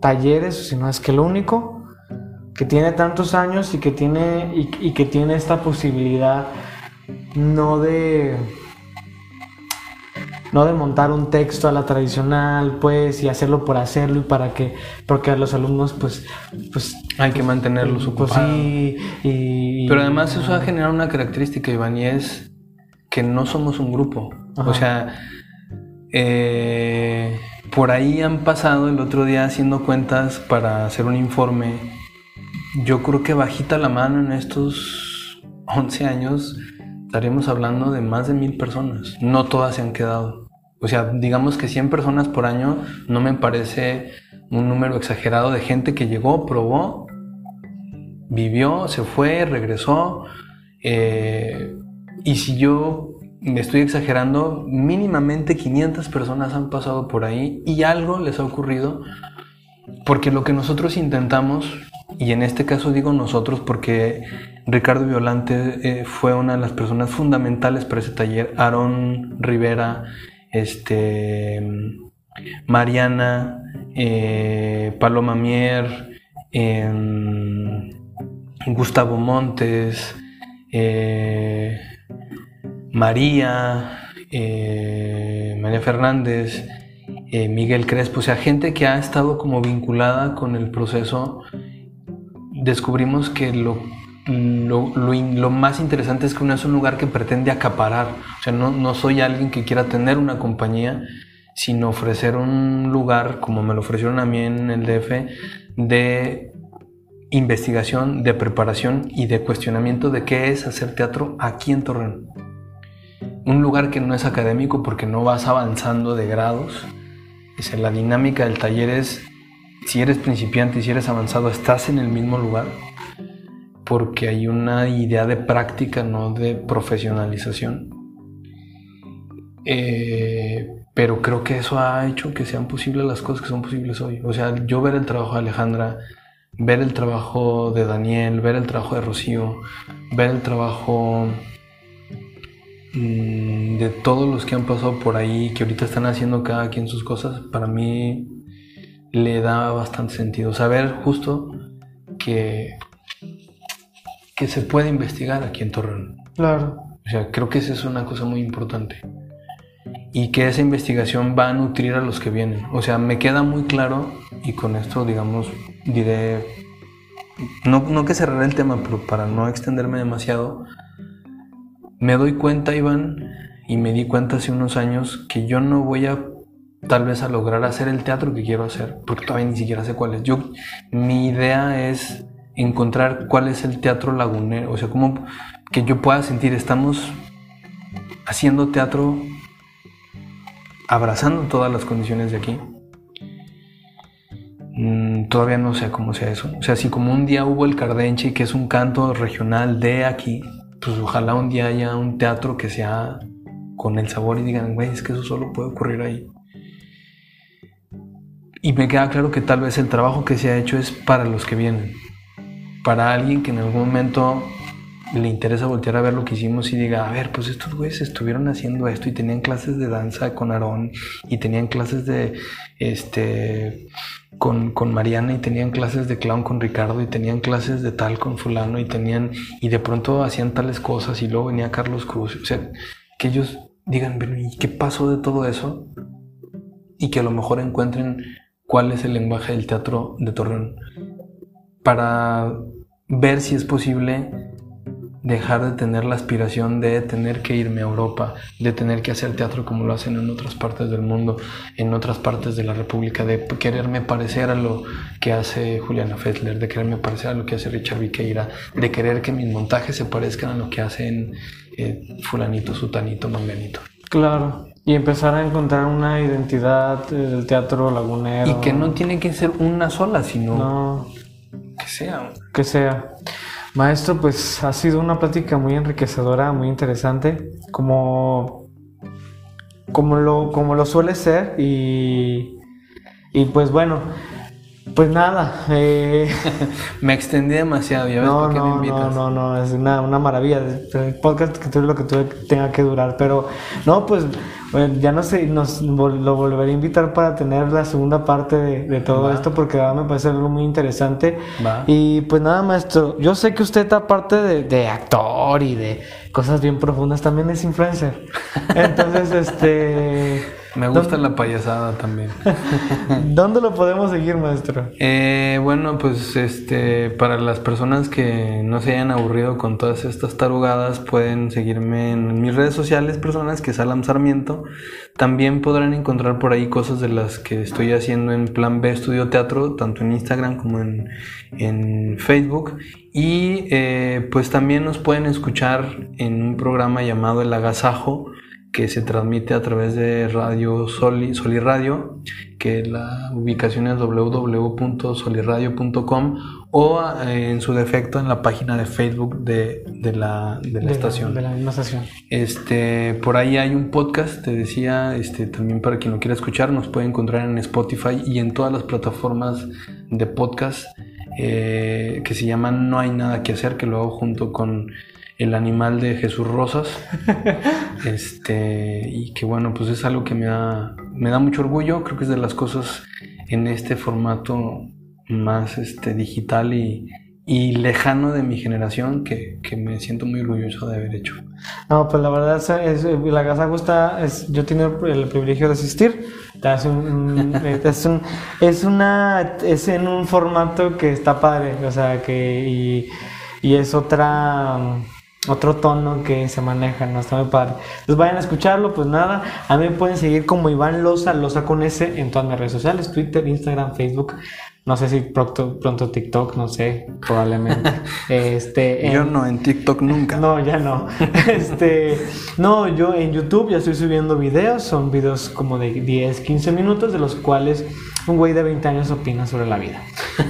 talleres, si no es que el único, que tiene tantos años y que tiene, y, y que tiene esta posibilidad no de no de montar un texto a la tradicional, pues, y hacerlo por hacerlo y para que, porque a los alumnos, pues, pues hay que mantenerlos pues, ocupados. sí, y, Pero además eso ha generado una característica, Iván, y es que no somos un grupo. Ajá. O sea, eh, por ahí han pasado el otro día haciendo cuentas para hacer un informe. Yo creo que bajita la mano en estos 11 años estaríamos hablando de más de mil personas. No todas se han quedado. O sea, digamos que 100 personas por año no me parece un número exagerado de gente que llegó, probó, vivió, se fue, regresó. Eh, y si yo estoy exagerando, mínimamente 500 personas han pasado por ahí y algo les ha ocurrido. Porque lo que nosotros intentamos, y en este caso digo nosotros porque Ricardo Violante eh, fue una de las personas fundamentales para ese taller. Aarón Rivera, este, Mariana, eh, Paloma Mier, eh, Gustavo Montes, eh, María, eh, María Fernández, Miguel Crespo, o sea, gente que ha estado como vinculada con el proceso. Descubrimos que lo lo, lo, lo, más interesante es que no es un lugar que pretende acaparar. O sea, no, no, soy alguien que quiera tener una compañía, sino ofrecer un lugar, como me lo ofrecieron a mí en el DF, de investigación, de preparación y de cuestionamiento de qué es hacer teatro aquí en Torreón. Un lugar que no es académico porque no vas avanzando de grados. Es la dinámica del taller es, si eres principiante y si eres avanzado, estás en el mismo lugar porque hay una idea de práctica, no de profesionalización. Eh, pero creo que eso ha hecho que sean posibles las cosas que son posibles hoy. O sea, yo ver el trabajo de Alejandra, ver el trabajo de Daniel, ver el trabajo de Rocío, ver el trabajo de todos los que han pasado por ahí, que ahorita están haciendo cada quien sus cosas, para mí le da bastante sentido. Saber justo que que se puede investigar aquí en Torreón. Claro. O sea, creo que esa es una cosa muy importante. Y que esa investigación va a nutrir a los que vienen. O sea, me queda muy claro, y con esto, digamos, diré, no, no que cerraré el tema, pero para no extenderme demasiado, me doy cuenta, Iván, y me di cuenta hace unos años que yo no voy a tal vez a lograr hacer el teatro que quiero hacer, porque todavía ni siquiera sé cuál es. Yo, mi idea es encontrar cuál es el teatro lagunero, o sea, como que yo pueda sentir, estamos haciendo teatro abrazando todas las condiciones de aquí. Mm, todavía no sé cómo sea eso. O sea, si como un día hubo el Cardenche, que es un canto regional de aquí, pues ojalá un día haya un teatro que sea con el sabor y digan, güey, es que eso solo puede ocurrir ahí. Y me queda claro que tal vez el trabajo que se ha hecho es para los que vienen. Para alguien que en algún momento le interesa voltear a ver lo que hicimos y diga, a ver, pues estos güeyes estuvieron haciendo esto y tenían clases de danza con Aarón y tenían clases de, este, con, con, Mariana y tenían clases de clown con Ricardo y tenían clases de tal con fulano y tenían, y de pronto hacían tales cosas y luego venía Carlos Cruz. O sea, que ellos digan, ¿y qué pasó de todo eso? Y que a lo mejor encuentren cuál es el lenguaje del teatro de Torreón para ver si es posible dejar de tener la aspiración de tener que irme a Europa, de tener que hacer teatro como lo hacen en otras partes del mundo, en otras partes de la República, de quererme parecer a lo que hace Juliana Fetler, de quererme parecer a lo que hace Richard Viqueira, de querer que mis montajes se parezcan a lo que hacen eh, fulanito, sutanito, manganito. Claro. Y empezar a encontrar una identidad del teatro lagunero. Y que no tiene que ser una sola, sino que sea. Que sea. Maestro, pues ha sido una plática muy enriquecedora, muy interesante, como, como, lo, como lo suele ser. Y, y pues bueno, pues nada. Eh... (laughs) me extendí demasiado, ya ves no, por qué no, me invitas. No, no, no, es una, una maravilla. El podcast que tú lo que tú tenga que durar. Pero no, pues bueno, ya no sé, nos lo volveré a invitar para tener la segunda parte de, de todo esto porque me parece algo muy interesante. Va. Y pues nada, maestro, yo sé que usted aparte de, de actor y de cosas bien profundas, también es influencer. (laughs) Entonces, este... Me gusta la payasada también. (laughs) ¿Dónde lo podemos seguir, maestro? Eh, bueno, pues este, para las personas que no se hayan aburrido con todas estas tarugadas, pueden seguirme en mis redes sociales personas, que es Alam Sarmiento. También podrán encontrar por ahí cosas de las que estoy haciendo en Plan B Estudio Teatro, tanto en Instagram como en, en Facebook. Y eh, pues también nos pueden escuchar en un programa llamado El Agasajo que se transmite a través de Radio Soli, Radio, que la ubicación es www.soliradio.com o eh, en su defecto en la página de Facebook de, de la, de la De estación. De la misma estación. Este, por ahí hay un podcast, te decía, este, también para quien lo quiera escuchar, nos puede encontrar en Spotify y en todas las plataformas de podcast eh, que se llaman No hay nada que hacer, que lo hago junto con el animal de Jesús Rosas. (laughs) este, y que bueno, pues es algo que me da, me da mucho orgullo. Creo que es de las cosas en este formato más este, digital y, y lejano de mi generación que, que, me siento muy orgulloso de haber hecho. No, pues la verdad es, es la Casa Gusta, es, yo tengo el privilegio de asistir. Es, un, es, (laughs) un, es, una, es en un formato que está padre, o sea, que y, y es otra otro tono que se maneja, no está muy padre. Entonces vayan a escucharlo, pues nada, a mí me pueden seguir como Iván Loza, Loza con S en todas mis redes sociales, Twitter, Instagram, Facebook, no sé si pronto, pronto TikTok, no sé, probablemente. (laughs) este, en, yo no, en TikTok nunca. (laughs) No, ya no. (laughs) este, no, yo en YouTube ya estoy subiendo videos, son videos como de 10, 15 minutos, de los cuales un güey de 20 años opina sobre la vida.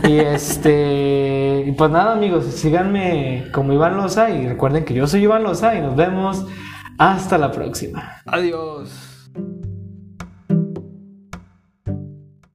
Y este, y pues nada, amigos, síganme como Iván Loza y recuerden que yo soy Iván Loza y nos vemos hasta la próxima. Adiós.